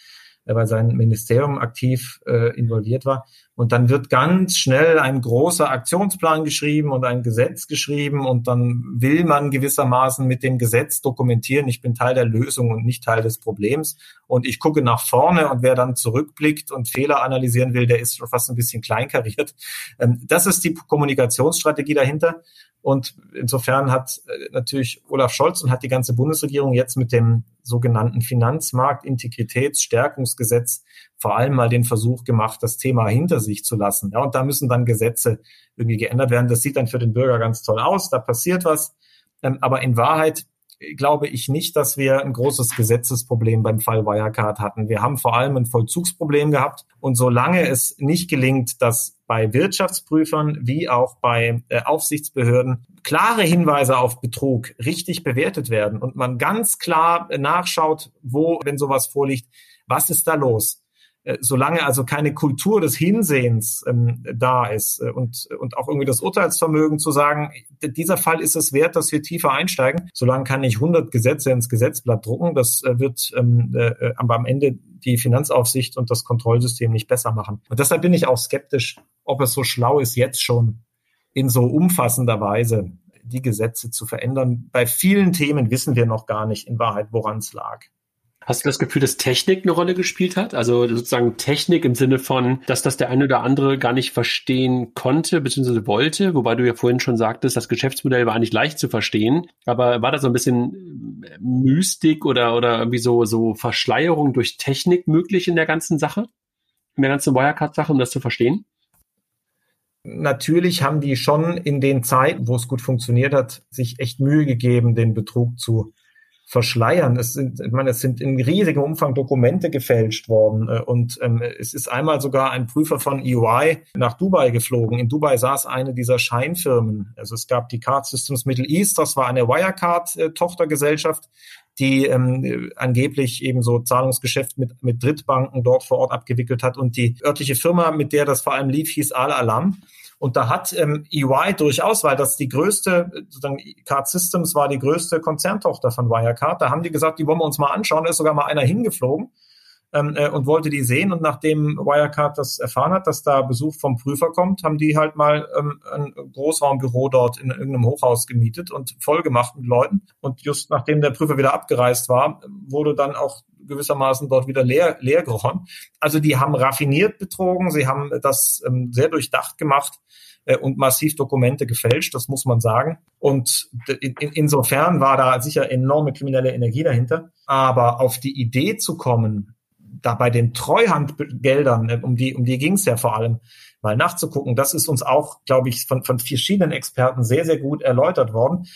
A: weil sein Ministerium aktiv äh, involviert war. Und dann wird ganz schnell ein großer Aktionsplan geschrieben und ein Gesetz geschrieben und dann will man gewissermaßen mit dem Gesetz dokumentieren, ich bin Teil der Lösung und nicht Teil des Problems. Und ich gucke nach vorne und wer dann zurückblickt und Fehler analysieren will, der ist schon fast ein bisschen kleinkariert. Ähm, das ist die Kommunikationsstrategie dahinter. Und insofern hat äh, natürlich Olaf Scholz und hat die ganze Bundesregierung jetzt mit dem sogenannten Finanzmarktintegritätsstärkungsgesetz vor allem mal den Versuch gemacht, das Thema hinter sich zu lassen. Ja, und da müssen dann Gesetze irgendwie geändert werden. Das sieht dann für den Bürger ganz toll aus. Da passiert was. Ähm, aber in Wahrheit glaube ich nicht, dass wir ein großes Gesetzesproblem beim Fall Wirecard hatten. Wir haben vor allem ein Vollzugsproblem gehabt. Und solange es nicht gelingt, dass bei Wirtschaftsprüfern wie auch bei äh, Aufsichtsbehörden klare Hinweise auf Betrug richtig bewertet werden und man ganz klar nachschaut, wo, wenn sowas vorliegt, was ist da los? Äh, solange also keine Kultur des Hinsehens ähm, da ist äh, und, und auch irgendwie das Urteilsvermögen zu sagen, dieser Fall ist es wert, dass wir tiefer einsteigen, solange kann ich 100 Gesetze ins Gesetzblatt drucken. Das äh, wird ähm, äh, am Ende die Finanzaufsicht und das Kontrollsystem nicht besser machen. Und deshalb bin ich auch skeptisch, ob es so schlau ist, jetzt schon in so umfassender Weise die Gesetze zu verändern. Bei vielen Themen wissen wir noch gar nicht in Wahrheit, woran es lag.
C: Hast du das Gefühl, dass Technik eine Rolle gespielt hat? Also sozusagen Technik im Sinne von, dass das der eine oder andere gar nicht verstehen konnte bzw. wollte, wobei du ja vorhin schon sagtest, das Geschäftsmodell war eigentlich leicht zu verstehen. Aber war da so ein bisschen Mystik oder, oder irgendwie so, so Verschleierung durch Technik möglich in der ganzen Sache? In der ganzen Wirecard-Sache, um das zu verstehen?
A: Natürlich haben die schon in den Zeiten, wo es gut funktioniert hat, sich echt Mühe gegeben, den Betrug zu verschleiern. Es sind, ich meine, es sind in riesigem Umfang Dokumente gefälscht worden äh, und ähm, es ist einmal sogar ein Prüfer von EY nach Dubai geflogen. In Dubai saß eine dieser Scheinfirmen. Also es gab die Card Systems Middle East, das war eine Wirecard-Tochtergesellschaft, die ähm, angeblich eben so Zahlungsgeschäft mit, mit Drittbanken dort vor Ort abgewickelt hat. Und die örtliche Firma, mit der das vor allem lief, hieß Al Alam. Und da hat ähm, EY durchaus, weil das die größte, sozusagen Card Systems war die größte Konzerntochter von Wirecard, da haben die gesagt, die wollen wir uns mal anschauen. Da ist sogar mal einer hingeflogen ähm, äh, und wollte die sehen. Und nachdem Wirecard das erfahren hat, dass da Besuch vom Prüfer kommt, haben die halt mal ähm, ein Großraumbüro dort in irgendeinem Hochhaus gemietet und vollgemacht mit Leuten. Und just nachdem der Prüfer wieder abgereist war, wurde dann auch gewissermaßen dort wieder leer, leer geräumt. Also die haben raffiniert betrogen, sie haben das ähm, sehr durchdacht gemacht äh, und massiv Dokumente gefälscht, das muss man sagen. Und in, insofern war da sicher enorme kriminelle Energie dahinter. Aber auf die Idee zu kommen, da bei den Treuhandgeldern, äh, um die, um die ging es ja vor allem, mal nachzugucken, das ist uns auch, glaube ich, von, von verschiedenen Experten sehr, sehr gut erläutert worden.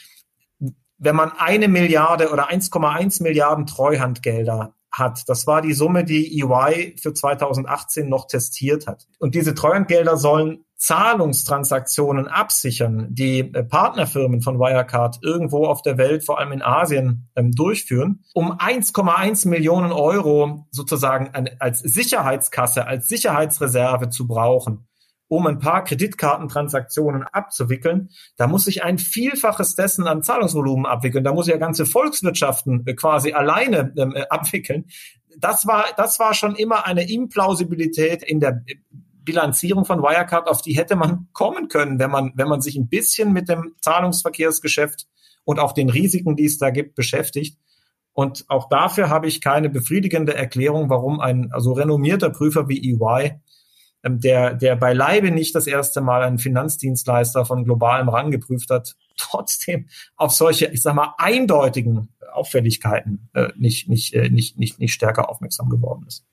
A: Wenn man eine Milliarde oder 1,1 Milliarden Treuhandgelder hat. Das war die Summe, die EY für 2018 noch testiert hat. Und diese Treuhandgelder sollen Zahlungstransaktionen absichern, die äh, Partnerfirmen von Wirecard irgendwo auf der Welt, vor allem in Asien, ähm, durchführen, um 1,1 Millionen Euro sozusagen als Sicherheitskasse, als Sicherheitsreserve zu brauchen um ein paar Kreditkartentransaktionen abzuwickeln, da muss ich ein Vielfaches dessen an Zahlungsvolumen abwickeln. Da muss ich ja ganze Volkswirtschaften äh, quasi alleine ähm, äh, abwickeln. Das war, das war schon immer eine Implausibilität in der Bilanzierung von Wirecard, auf die hätte man kommen können, wenn man, wenn man sich ein bisschen mit dem Zahlungsverkehrsgeschäft und auch den Risiken, die es da gibt, beschäftigt. Und auch dafür habe ich keine befriedigende Erklärung, warum ein also renommierter Prüfer wie EY ähm, der, der beileibe nicht das erste Mal einen Finanzdienstleister von globalem Rang geprüft hat, trotzdem auf solche, ich sag mal, eindeutigen Auffälligkeiten äh, nicht, nicht, äh, nicht, nicht, nicht stärker aufmerksam geworden ist.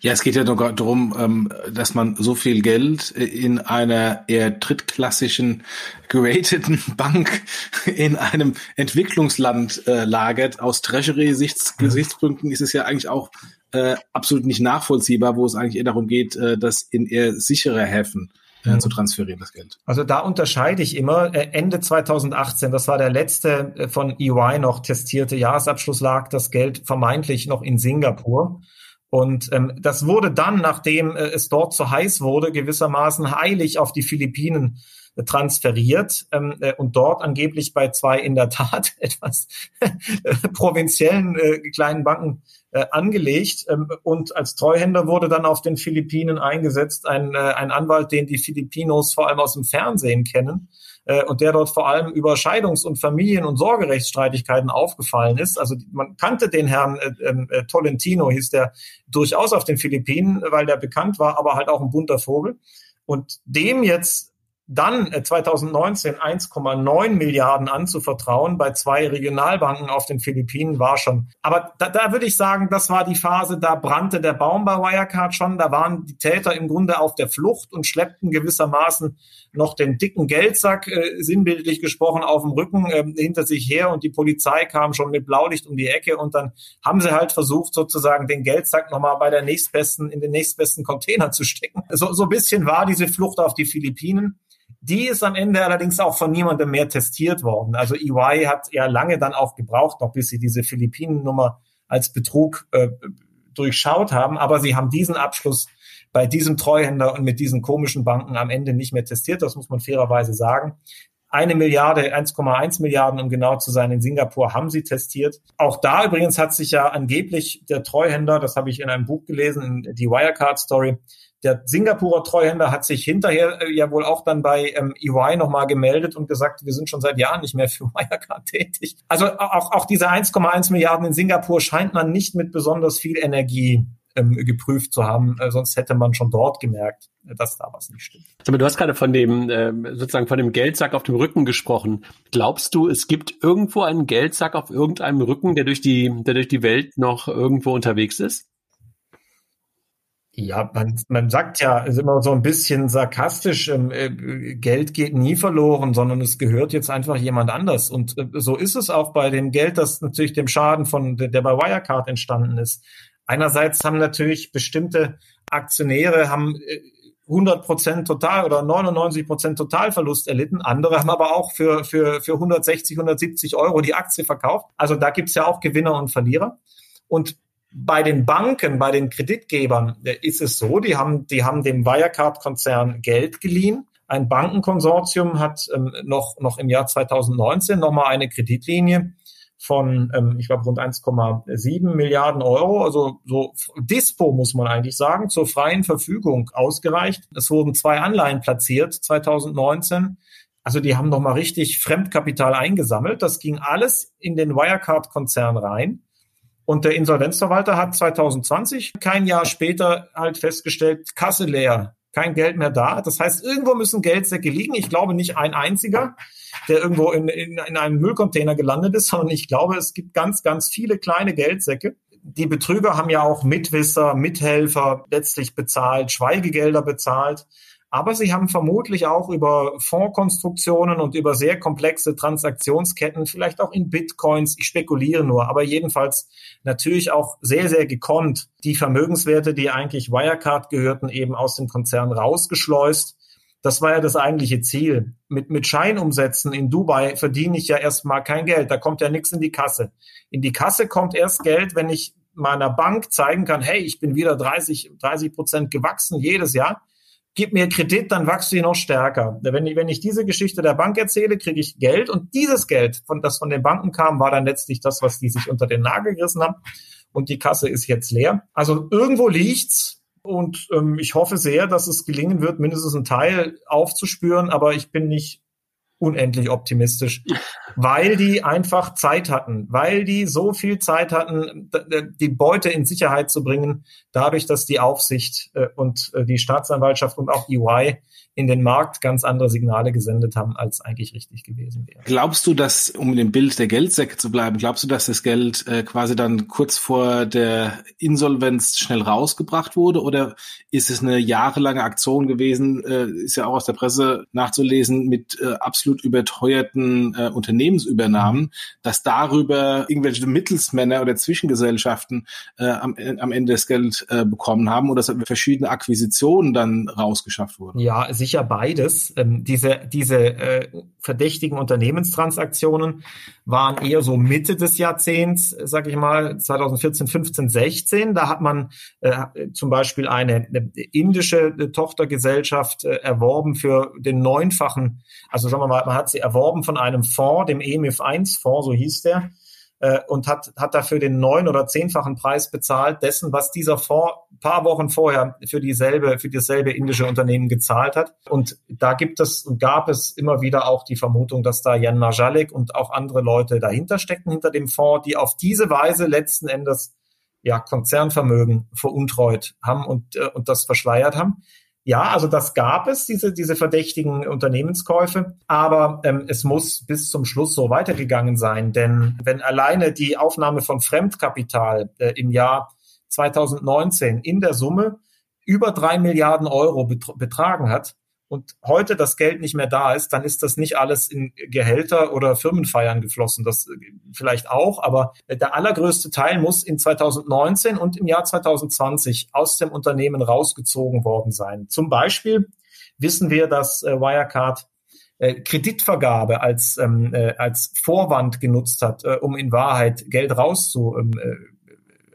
D: Ja, es geht ja nur darum, ähm, dass man so viel Geld in einer eher drittklassischen gerateten Bank in einem Entwicklungsland äh, lagert. Aus Treasury-Gesichtspunkten ist es ja eigentlich auch äh, absolut nicht nachvollziehbar, wo es eigentlich eher darum geht, äh, das in eher sichere Häfen äh, mhm. zu transferieren, das Geld.
A: Also da unterscheide ich immer. Äh, Ende 2018, das war der letzte äh, von EY noch testierte Jahresabschluss, lag das Geld vermeintlich noch in Singapur. Und ähm, das wurde dann, nachdem äh, es dort zu heiß wurde, gewissermaßen heilig auf die Philippinen äh, transferiert ähm, äh, und dort angeblich bei zwei in der Tat etwas äh, provinziellen äh, kleinen Banken äh, angelegt. Ähm, und als Treuhänder wurde dann auf den Philippinen eingesetzt ein, äh, ein Anwalt, den die Filipinos vor allem aus dem Fernsehen kennen äh, und der dort vor allem über Scheidungs- und Familien- und Sorgerechtsstreitigkeiten aufgefallen ist. Also man kannte den Herrn äh, ähm, äh, Tolentino, hieß der durchaus auf den Philippinen, weil der bekannt war, aber halt auch ein bunter Vogel. Und dem jetzt dann 2019 äh, 1,9 Milliarden anzuvertrauen bei zwei Regionalbanken auf den Philippinen war schon. Aber da, da würde ich sagen, das war die Phase, da brannte der Baum bei Wirecard schon. Da waren die Täter im Grunde auf der Flucht und schleppten gewissermaßen noch den dicken Geldsack, äh, sinnbildlich gesprochen, auf dem Rücken äh, hinter sich her und die Polizei kam schon mit Blaulicht um die Ecke und dann haben sie halt versucht, sozusagen den Geldsack nochmal bei der nächstbesten, in den nächstbesten Container zu stecken. So, so ein bisschen war diese Flucht auf die Philippinen. Die ist am Ende allerdings auch von niemandem mehr testiert worden. Also EY hat ja lange dann auch gebraucht, noch bis sie diese Philippinen-Nummer als Betrug äh, durchschaut haben. Aber sie haben diesen Abschluss bei diesem Treuhänder und mit diesen komischen Banken am Ende nicht mehr testiert. Das muss man fairerweise sagen. Eine Milliarde, 1,1 Milliarden, um genau zu sein, in Singapur haben sie testiert. Auch da übrigens hat sich ja angeblich der Treuhänder, das habe ich in einem Buch gelesen, in die Wirecard Story, der Singapurer Treuhänder hat sich hinterher äh, ja wohl auch dann bei ähm, EY nochmal gemeldet und gesagt, wir sind schon seit Jahren nicht mehr für Wirecard tätig. Also auch, auch diese 1,1 Milliarden in Singapur scheint man nicht mit besonders viel Energie ähm, geprüft zu haben. Äh, sonst hätte man schon dort gemerkt, äh, dass da was nicht stimmt.
C: Aber du hast gerade von dem äh, sozusagen von dem Geldsack auf dem Rücken gesprochen. Glaubst du, es gibt irgendwo einen Geldsack auf irgendeinem Rücken, der durch die, der durch die Welt noch irgendwo unterwegs ist?
A: Ja, man, man sagt ja, ist immer so ein bisschen sarkastisch, ähm, äh, Geld geht nie verloren, sondern es gehört jetzt einfach jemand anders. Und äh, so ist es auch bei dem Geld, das natürlich dem Schaden von der bei Wirecard entstanden ist. Einerseits haben natürlich bestimmte Aktionäre haben 100 äh, Prozent total oder 99 Prozent Totalverlust erlitten. Andere haben aber auch für, für, für 160, 170 Euro die Aktie verkauft. Also da gibt's ja auch Gewinner und Verlierer. Und bei den Banken, bei den Kreditgebern äh, ist es so, die haben, die haben dem Wirecard-Konzern Geld geliehen. Ein Bankenkonsortium hat ähm, noch, noch im Jahr 2019 nochmal eine Kreditlinie von, ähm, ich glaube, rund 1,7 Milliarden Euro, also so Dispo muss man eigentlich sagen, zur freien Verfügung ausgereicht. Es wurden zwei Anleihen platziert 2019. Also die haben nochmal richtig Fremdkapital eingesammelt. Das ging alles in den Wirecard-Konzern rein. Und der Insolvenzverwalter hat 2020, kein Jahr später, halt festgestellt, Kasse leer, kein Geld mehr da. Das heißt, irgendwo müssen Geldsäcke liegen. Ich glaube nicht ein einziger, der irgendwo in, in, in einem Müllcontainer gelandet ist, sondern ich glaube, es gibt ganz, ganz viele kleine Geldsäcke. Die Betrüger haben ja auch Mitwisser, Mithelfer letztlich bezahlt, Schweigegelder bezahlt. Aber sie haben vermutlich auch über Fondskonstruktionen und über sehr komplexe Transaktionsketten, vielleicht auch in Bitcoins, ich spekuliere nur, aber jedenfalls natürlich auch sehr, sehr gekonnt, die Vermögenswerte, die eigentlich Wirecard gehörten, eben aus dem Konzern rausgeschleust. Das war ja das eigentliche Ziel. Mit, mit Scheinumsätzen in Dubai verdiene ich ja erstmal kein Geld. Da kommt ja nichts in die Kasse. In die Kasse kommt erst Geld, wenn ich meiner Bank zeigen kann, hey, ich bin wieder 30, 30 Prozent gewachsen jedes Jahr gib mir Kredit, dann wachst du noch stärker. Wenn ich, wenn ich diese Geschichte der Bank erzähle, kriege ich Geld und dieses Geld, von, das von den Banken kam, war dann letztlich das, was die sich unter den Nagel gerissen haben und die Kasse ist jetzt leer. Also irgendwo liegt's und ähm, ich hoffe sehr, dass es gelingen wird, mindestens einen Teil aufzuspüren, aber ich bin nicht unendlich optimistisch, weil die einfach Zeit hatten, weil die so viel Zeit hatten, die Beute in Sicherheit zu bringen, dadurch, dass die Aufsicht äh, und äh, die Staatsanwaltschaft und auch EY in den Markt ganz andere Signale gesendet haben, als eigentlich richtig gewesen wäre.
D: Glaubst du, dass, um in dem Bild der Geldsäcke zu bleiben, glaubst du, dass das Geld äh, quasi dann kurz vor der Insolvenz schnell rausgebracht wurde oder ist es eine jahrelange Aktion gewesen, äh, ist ja auch aus der Presse nachzulesen, mit äh, absolut überteuerten äh, Unternehmen Unternehmensübernahmen, dass darüber irgendwelche Mittelsmänner oder Zwischengesellschaften äh, am, am Ende das Geld äh, bekommen haben oder dass verschiedene Akquisitionen dann rausgeschafft wurden?
A: Ja, sicher beides. Ähm, diese diese äh, verdächtigen Unternehmenstransaktionen waren eher so Mitte des Jahrzehnts, sage ich mal, 2014, 15, 16. Da hat man äh, zum Beispiel eine, eine indische äh, Tochtergesellschaft äh, erworben für den neunfachen, also sagen wir mal, man hat sie erworben von einem Fonds, dem EMIF 1 Fonds, so hieß der, äh, und hat, hat dafür den neun- oder zehnfachen Preis bezahlt dessen, was dieser Fonds paar Wochen vorher für dieselbe, für dasselbe indische Unternehmen gezahlt hat. Und da gibt es und gab es immer wieder auch die Vermutung, dass da Jan Marjalek und auch andere Leute dahinter stecken hinter dem Fonds, die auf diese Weise letzten Endes ja Konzernvermögen veruntreut haben und, äh, und das verschleiert haben. Ja, also das gab es, diese, diese verdächtigen Unternehmenskäufe, aber ähm, es muss bis zum Schluss so weitergegangen sein, denn wenn alleine die Aufnahme von Fremdkapital äh, im Jahr 2019 in der Summe über drei Milliarden Euro betragen hat, und heute das Geld nicht mehr da ist, dann ist das nicht alles in Gehälter oder Firmenfeiern geflossen. Das äh, vielleicht auch, aber der allergrößte Teil muss in 2019 und im Jahr 2020 aus dem Unternehmen rausgezogen worden sein. Zum Beispiel wissen wir, dass äh, Wirecard äh, Kreditvergabe als, ähm, äh, als Vorwand genutzt hat, äh, um in Wahrheit Geld rauszu, ähm, äh,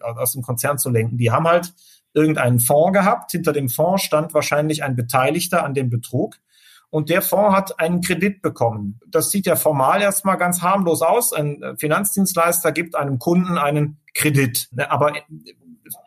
A: aus dem Konzern zu lenken. Die haben halt irgendeinen Fonds gehabt. Hinter dem Fonds stand wahrscheinlich ein Beteiligter an dem Betrug. Und der Fonds hat einen Kredit bekommen. Das sieht ja formal erstmal ganz harmlos aus. Ein Finanzdienstleister gibt einem Kunden einen Kredit. Aber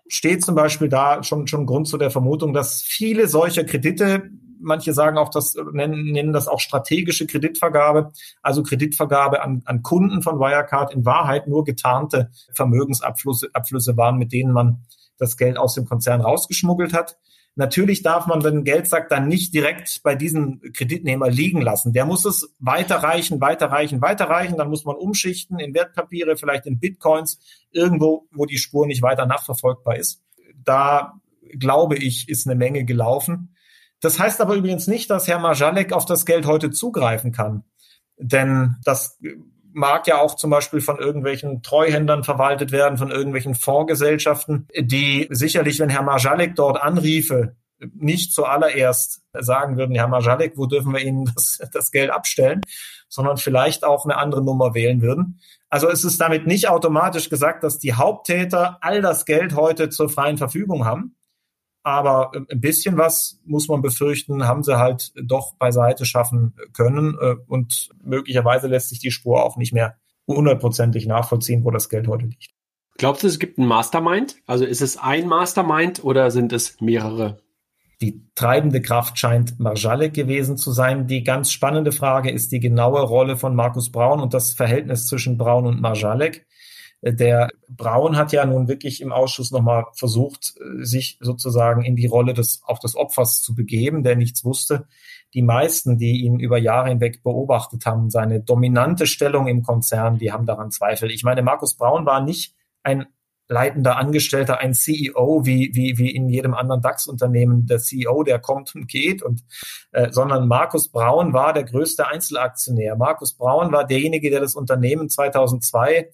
A: steht zum Beispiel da schon, schon Grund zu der Vermutung, dass viele solcher Kredite, manche sagen auch, das nennen, nennen das auch strategische Kreditvergabe, also Kreditvergabe an, an Kunden von Wirecard in Wahrheit nur getarnte Vermögensabflüsse Abflüsse waren, mit denen man das Geld aus dem Konzern rausgeschmuggelt hat. Natürlich darf man, wenn Geldsack dann nicht direkt bei diesem Kreditnehmer liegen lassen. Der muss es weiterreichen, weiterreichen, weiterreichen. Dann muss man umschichten in Wertpapiere, vielleicht in Bitcoins, irgendwo, wo die Spur nicht weiter nachverfolgbar ist. Da glaube ich, ist eine Menge gelaufen. Das heißt aber übrigens nicht, dass Herr Majalek auf das Geld heute zugreifen kann. Denn das mag ja auch zum Beispiel von irgendwelchen Treuhändern verwaltet werden, von irgendwelchen Fondsgesellschaften, die sicherlich, wenn Herr Marjalek dort anriefe, nicht zuallererst sagen würden, Herr Marjalek, wo dürfen wir Ihnen das, das Geld abstellen, sondern vielleicht auch eine andere Nummer wählen würden. Also es ist damit nicht automatisch gesagt, dass die Haupttäter all das Geld heute zur freien Verfügung haben. Aber ein bisschen was muss man befürchten, haben sie halt doch beiseite schaffen können. Äh, und möglicherweise lässt sich die Spur auch nicht mehr hundertprozentig nachvollziehen, wo das Geld heute liegt.
C: Glaubst du, es gibt einen Mastermind? Also ist es ein Mastermind oder sind es mehrere?
A: Die treibende Kraft scheint Marjalek gewesen zu sein. Die ganz spannende Frage ist die genaue Rolle von Markus Braun und das Verhältnis zwischen Braun und Marjalek. Der Braun hat ja nun wirklich im Ausschuss nochmal versucht, sich sozusagen in die Rolle des, auch des Opfers zu begeben, der nichts wusste. Die meisten, die ihn über Jahre hinweg beobachtet haben, seine dominante Stellung im Konzern, die haben daran Zweifel. Ich meine, Markus Braun war nicht ein leitender Angestellter, ein CEO, wie, wie, wie in jedem anderen DAX-Unternehmen der CEO, der kommt und geht, und, äh, sondern Markus Braun war der größte Einzelaktionär. Markus Braun war derjenige, der das Unternehmen 2002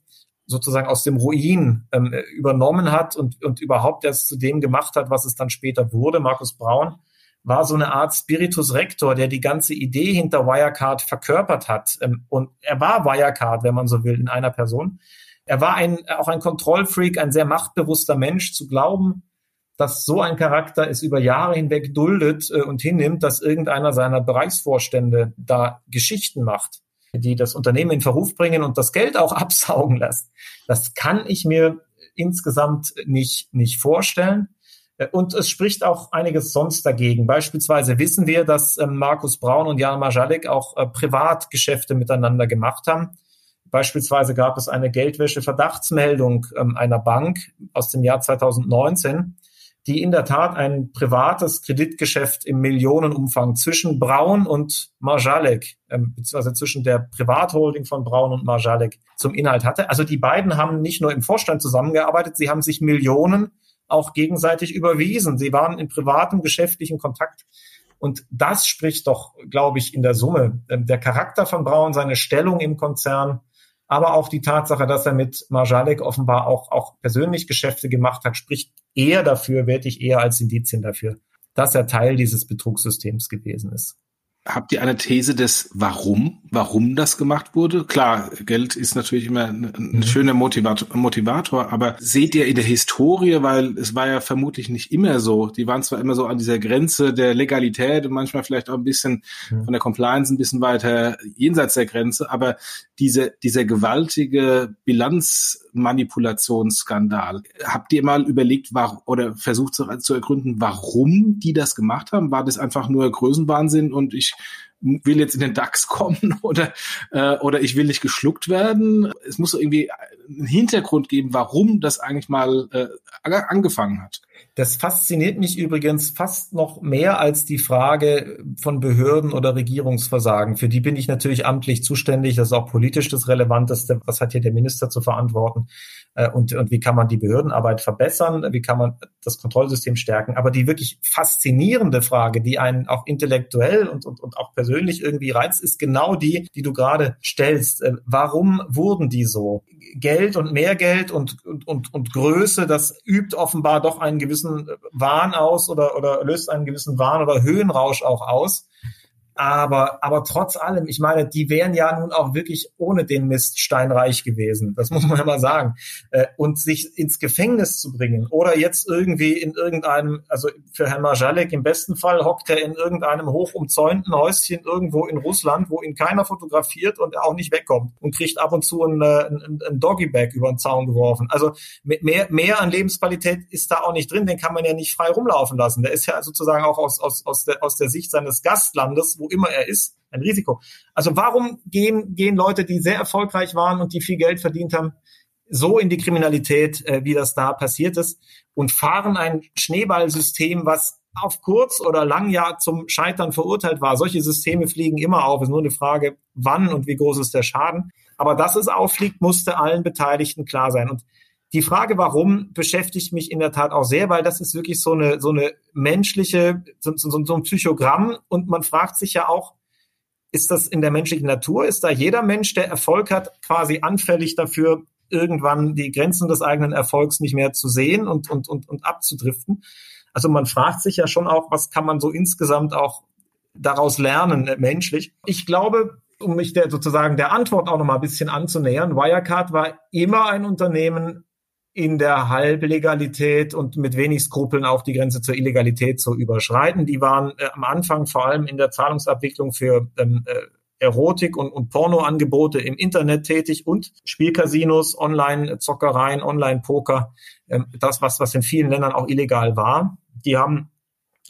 A: sozusagen aus dem Ruin ähm, übernommen hat und, und überhaupt erst zu dem gemacht hat, was es dann später wurde. Markus Braun war so eine Art Spiritus Rector, der die ganze Idee hinter Wirecard verkörpert hat. Ähm, und er war Wirecard, wenn man so will, in einer Person. Er war ein, auch ein Kontrollfreak, ein sehr machtbewusster Mensch. Zu glauben, dass so ein Charakter es über Jahre hinweg duldet äh, und hinnimmt, dass irgendeiner seiner Bereichsvorstände da Geschichten macht die das Unternehmen in Verruf bringen und das Geld auch absaugen lassen. Das kann ich mir insgesamt nicht, nicht vorstellen. Und es spricht auch einiges sonst dagegen. Beispielsweise wissen wir, dass ähm, Markus Braun und Jan Majalek auch äh, Privatgeschäfte miteinander gemacht haben. Beispielsweise gab es eine Geldwäsche-Verdachtsmeldung ähm, einer Bank aus dem Jahr 2019, die in der Tat ein privates Kreditgeschäft im Millionenumfang zwischen Braun und Marjalek, ähm, beziehungsweise zwischen der Privatholding von Braun und Marjalek zum Inhalt hatte. Also die beiden haben nicht nur im Vorstand zusammengearbeitet, sie haben sich Millionen auch gegenseitig überwiesen. Sie waren in privatem geschäftlichen Kontakt Und das spricht doch, glaube ich, in der Summe. Ähm, der Charakter von Braun, seine Stellung im Konzern, aber auch die Tatsache, dass er mit Marjalek offenbar auch, auch persönlich Geschäfte gemacht hat, spricht eher dafür, werte ich eher als Indizien dafür, dass er Teil dieses Betrugssystems gewesen ist.
D: Habt ihr eine These des Warum, warum das gemacht wurde? Klar, Geld ist natürlich immer ein, ein mhm. schöner Motivator, Motivator, aber seht ihr in der Historie, weil es war ja vermutlich nicht immer so, die waren zwar immer so an dieser Grenze der Legalität und manchmal vielleicht auch ein bisschen mhm. von der Compliance ein bisschen weiter jenseits der Grenze, aber diese, dieser gewaltige Bilanzmanipulationsskandal, habt ihr mal überlegt, war, oder versucht zu, zu ergründen, warum die das gemacht haben? War das einfach nur Größenwahnsinn und ich will jetzt in den DAX kommen oder, äh, oder ich will nicht geschluckt werden. Es muss irgendwie einen Hintergrund geben, warum das eigentlich mal äh, angefangen hat.
A: Das fasziniert mich übrigens fast noch mehr als die Frage von Behörden oder Regierungsversagen. Für die bin ich natürlich amtlich zuständig. Das ist auch politisch das Relevanteste. Was hat hier der Minister zu verantworten? Äh, und, und wie kann man die Behördenarbeit verbessern? Wie kann man das Kontrollsystem stärken? Aber die wirklich faszinierende Frage, die einen auch intellektuell und, und, und auch persönlich irgendwie reizt, ist genau die, die du gerade stellst. Äh, warum wurden die so? Geld und mehr Geld und, und, und, und Größe, das übt offenbar doch einen gewissen Wahn aus oder, oder löst einen gewissen Wahn oder Höhenrausch auch aus. Aber, aber trotz allem, ich meine, die wären ja nun auch wirklich ohne den Mist steinreich gewesen. Das muss man ja mal sagen. Äh, und sich ins Gefängnis zu bringen oder jetzt irgendwie in irgendeinem, also für Herrn Majalek im besten Fall hockt er in irgendeinem hochumzäunten Häuschen irgendwo in Russland, wo ihn keiner fotografiert und er auch nicht wegkommt und kriegt ab und zu ein, äh, ein, ein Doggy-Bag über den Zaun geworfen. Also mehr, mehr an Lebensqualität ist da auch nicht drin. Den kann man ja nicht frei rumlaufen lassen. Der ist ja sozusagen auch aus, aus, aus, der, aus der Sicht seines Gastlandes, wo immer er ist, ein Risiko. Also warum gehen, gehen Leute, die sehr erfolgreich waren und die viel Geld verdient haben, so in die Kriminalität, äh, wie das da passiert ist und fahren ein Schneeballsystem, was auf kurz oder lang ja zum Scheitern verurteilt war. Solche Systeme fliegen immer auf. Es ist nur eine Frage, wann und wie groß ist der Schaden. Aber dass es auffliegt, musste allen Beteiligten klar sein. Und die Frage, warum, beschäftigt mich in der Tat auch sehr, weil das ist wirklich so eine, so eine menschliche, so, so, so ein Psychogramm. Und man fragt sich ja auch, ist das in der menschlichen Natur? Ist da jeder Mensch, der Erfolg hat, quasi anfällig dafür, irgendwann die Grenzen des eigenen Erfolgs nicht mehr zu sehen und, und, und, und abzudriften? Also man fragt sich ja schon auch, was kann man so insgesamt auch daraus lernen, menschlich. Ich glaube, um mich der sozusagen der Antwort auch noch mal ein bisschen anzunähern, Wirecard war immer ein Unternehmen, in der Halblegalität und mit wenig Skrupeln auch die Grenze zur Illegalität zu überschreiten. Die waren äh, am Anfang vor allem in der Zahlungsabwicklung für ähm, äh, Erotik- und, und Pornoangebote im Internet tätig und Spielcasinos, Online-Zockereien, Online-Poker, ähm, das, was, was in vielen Ländern auch illegal war. Die haben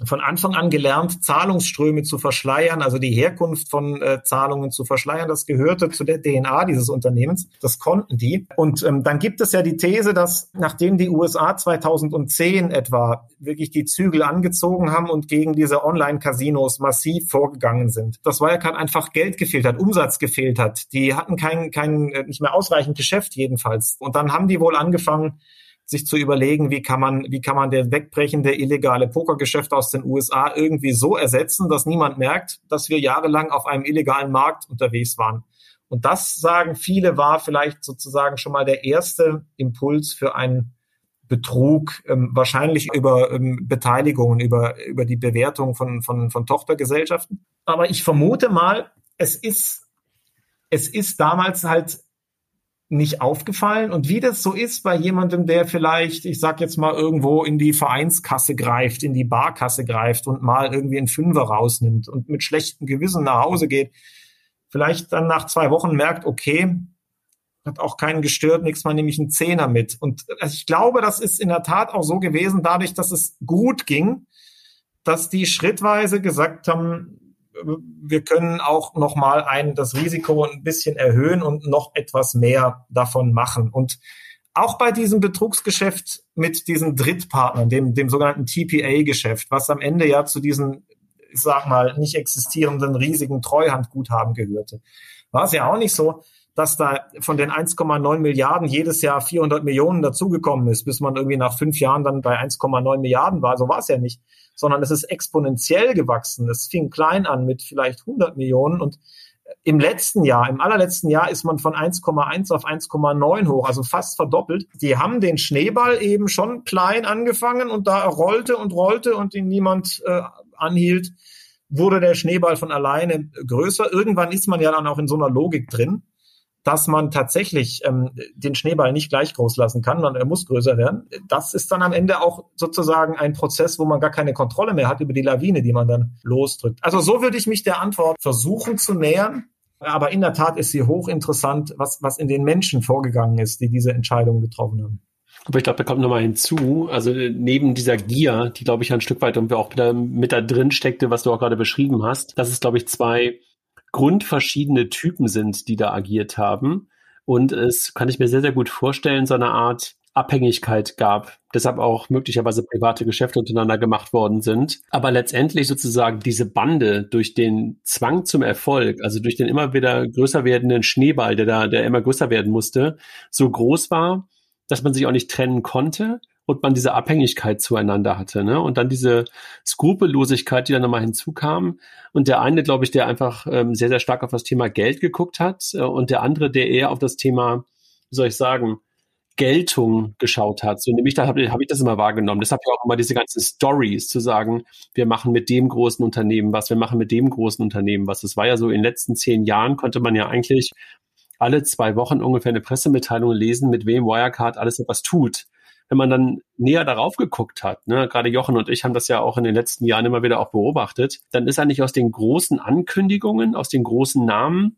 A: von Anfang an gelernt, Zahlungsströme zu verschleiern, also die Herkunft von äh, Zahlungen zu verschleiern. Das gehörte zu der DNA dieses Unternehmens. Das konnten die. Und ähm, dann gibt es ja die These, dass nachdem die USA 2010 etwa wirklich die Zügel angezogen haben und gegen diese Online-Casinos massiv vorgegangen sind, dass Wirecard einfach Geld gefehlt hat, Umsatz gefehlt hat. Die hatten kein, kein, äh, nicht mehr ausreichend Geschäft jedenfalls. Und dann haben die wohl angefangen, sich zu überlegen, wie kann man, wie kann man der wegbrechende illegale Pokergeschäft aus den USA irgendwie so ersetzen, dass niemand merkt, dass wir jahrelang auf einem illegalen Markt unterwegs waren. Und das, sagen viele, war vielleicht sozusagen schon mal der erste Impuls für einen Betrug, ähm, wahrscheinlich über ähm, Beteiligungen, über, über die Bewertung von, von, von Tochtergesellschaften. Aber ich vermute mal, es ist, es ist damals halt nicht aufgefallen. Und wie das so ist bei jemandem, der vielleicht, ich sag jetzt mal, irgendwo in die Vereinskasse greift, in die Barkasse greift und mal irgendwie einen Fünfer rausnimmt und mit schlechtem Gewissen nach Hause geht, vielleicht dann nach zwei Wochen merkt, okay, hat auch keinen gestört, nichts mal nehme ich einen Zehner mit. Und ich glaube, das ist in der Tat auch so gewesen, dadurch, dass es gut ging, dass die schrittweise gesagt haben, wir können auch noch mal ein, das Risiko ein bisschen erhöhen und noch etwas mehr davon machen. Und auch bei diesem Betrugsgeschäft mit diesen Drittpartnern, dem, dem sogenannten TPA-Geschäft, was am Ende ja zu diesen, ich sag mal, nicht existierenden riesigen Treuhandguthaben gehörte, war es ja auch nicht so, dass da von den 1,9 Milliarden jedes Jahr 400 Millionen dazugekommen ist, bis man irgendwie nach fünf Jahren dann bei 1,9 Milliarden war. So war es ja nicht, sondern es ist exponentiell gewachsen. Es fing klein an mit vielleicht 100 Millionen und im letzten Jahr, im allerletzten Jahr ist man von 1,1 auf 1,9 hoch, also fast verdoppelt. Die haben den Schneeball eben schon klein angefangen und da rollte und rollte und ihn niemand äh, anhielt, wurde der Schneeball von alleine größer. Irgendwann ist man ja dann auch in so einer Logik drin dass man tatsächlich ähm, den Schneeball nicht gleich groß lassen kann, sondern er muss größer werden. Das ist dann am Ende auch sozusagen ein Prozess, wo man gar keine Kontrolle mehr hat über die Lawine, die man dann losdrückt. Also so würde ich mich der Antwort versuchen zu nähern. Aber in der Tat ist sie hochinteressant, was, was in den Menschen vorgegangen ist, die diese Entscheidung getroffen haben.
C: Aber ich glaube, da kommt nochmal hinzu, also neben dieser Gier, die, glaube ich, ein Stück weit irgendwie auch mit da drin steckte, was du auch gerade beschrieben hast, dass es, glaube ich, zwei grundverschiedene Typen sind, die da agiert haben. Und es kann ich mir sehr, sehr gut vorstellen, so eine Art Abhängigkeit gab, deshalb auch möglicherweise private Geschäfte untereinander gemacht worden sind. Aber letztendlich sozusagen diese Bande durch den Zwang zum Erfolg, also durch den immer wieder größer werdenden Schneeball, der da, der immer größer werden musste, so groß war, dass man sich auch nicht trennen konnte und man diese Abhängigkeit zueinander hatte. Ne? Und dann diese Skrupellosigkeit, die dann nochmal hinzukam. Und der eine, glaube ich, der einfach ähm, sehr, sehr stark auf das Thema Geld geguckt hat äh, und der andere, der eher auf das Thema, wie soll ich sagen, Geltung geschaut hat. So nämlich da habe hab ich das immer wahrgenommen. Deshalb ja auch immer diese ganzen Stories zu sagen, wir machen mit dem großen Unternehmen was, wir machen mit dem großen Unternehmen was. Das war ja so in den letzten zehn Jahren konnte man ja eigentlich alle zwei Wochen ungefähr eine Pressemitteilung lesen, mit wem Wirecard alles etwas tut wenn man dann näher darauf geguckt hat, ne, gerade Jochen und ich haben das ja auch in den letzten Jahren immer wieder auch beobachtet, dann ist eigentlich aus den großen Ankündigungen, aus den großen Namen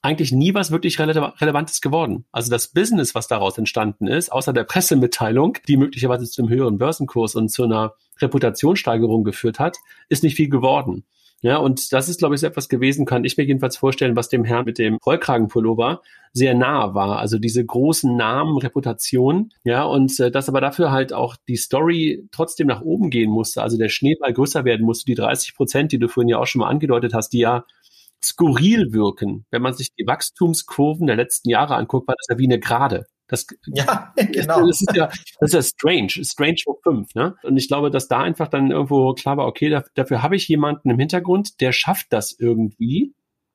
C: eigentlich nie was wirklich Rele Relevantes geworden. Also das Business, was daraus entstanden ist, außer der Pressemitteilung, die möglicherweise zu einem höheren Börsenkurs und zu einer Reputationssteigerung geführt hat, ist nicht viel geworden. Ja, und das ist, glaube ich, so etwas gewesen, kann ich mir jedenfalls vorstellen, was dem Herrn mit dem Rollkragenpullover sehr nahe war. Also diese großen Namen, Reputation, ja, und äh, dass aber dafür halt auch die Story trotzdem nach oben gehen musste, also der Schneeball größer werden musste, die 30 Prozent, die du vorhin ja auch schon mal angedeutet hast, die ja skurril wirken. Wenn man sich die Wachstumskurven der letzten Jahre anguckt, war das ja wie eine Gerade. Das, ja, genau. Das ist ja, das ist ja strange, strange hoch fünf, ne? Und ich glaube, dass da einfach dann irgendwo klar war, okay, dafür, dafür habe ich jemanden im Hintergrund, der schafft das irgendwie,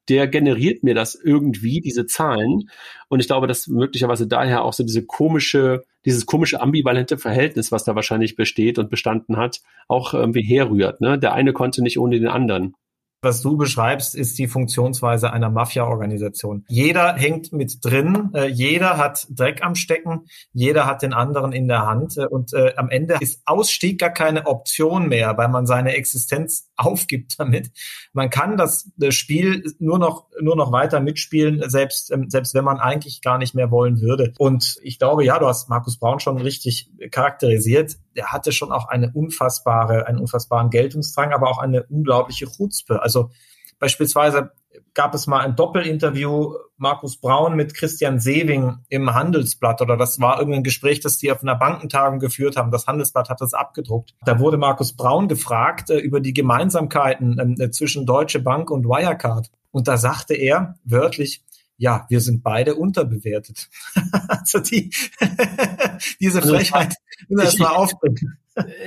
C: der generiert mir das irgendwie, diese Zahlen. Und ich glaube, dass möglicherweise daher auch so diese komische, dieses komische ambivalente Verhältnis, was da wahrscheinlich besteht und bestanden hat, auch irgendwie herrührt. Ne? Der eine konnte nicht ohne den anderen.
A: Was du beschreibst, ist die Funktionsweise einer Mafia-Organisation. Jeder hängt mit drin, äh, jeder hat Dreck am Stecken, jeder hat den anderen in der Hand äh, und äh, am Ende ist Ausstieg gar keine Option mehr, weil man seine Existenz aufgibt damit. Man kann das, das Spiel nur noch nur noch weiter mitspielen, selbst ähm, selbst wenn man eigentlich gar nicht mehr wollen würde. Und ich glaube, ja, du hast Markus Braun schon richtig charakterisiert. Er hatte schon auch eine unfassbare, einen unfassbaren Geltungsdrang, aber auch eine unglaubliche Chutzpe. Also beispielsweise gab es mal ein Doppelinterview Markus Braun mit Christian Sewing im Handelsblatt oder das war irgendein Gespräch, das die auf einer Bankentagung geführt haben. Das Handelsblatt hat das abgedruckt. Da wurde Markus Braun gefragt äh, über die Gemeinsamkeiten äh, zwischen Deutsche Bank und Wirecard. Und da sagte er wörtlich, ja, wir sind beide unterbewertet. also die, diese also Frechheit, also,
C: das mal aufbringen.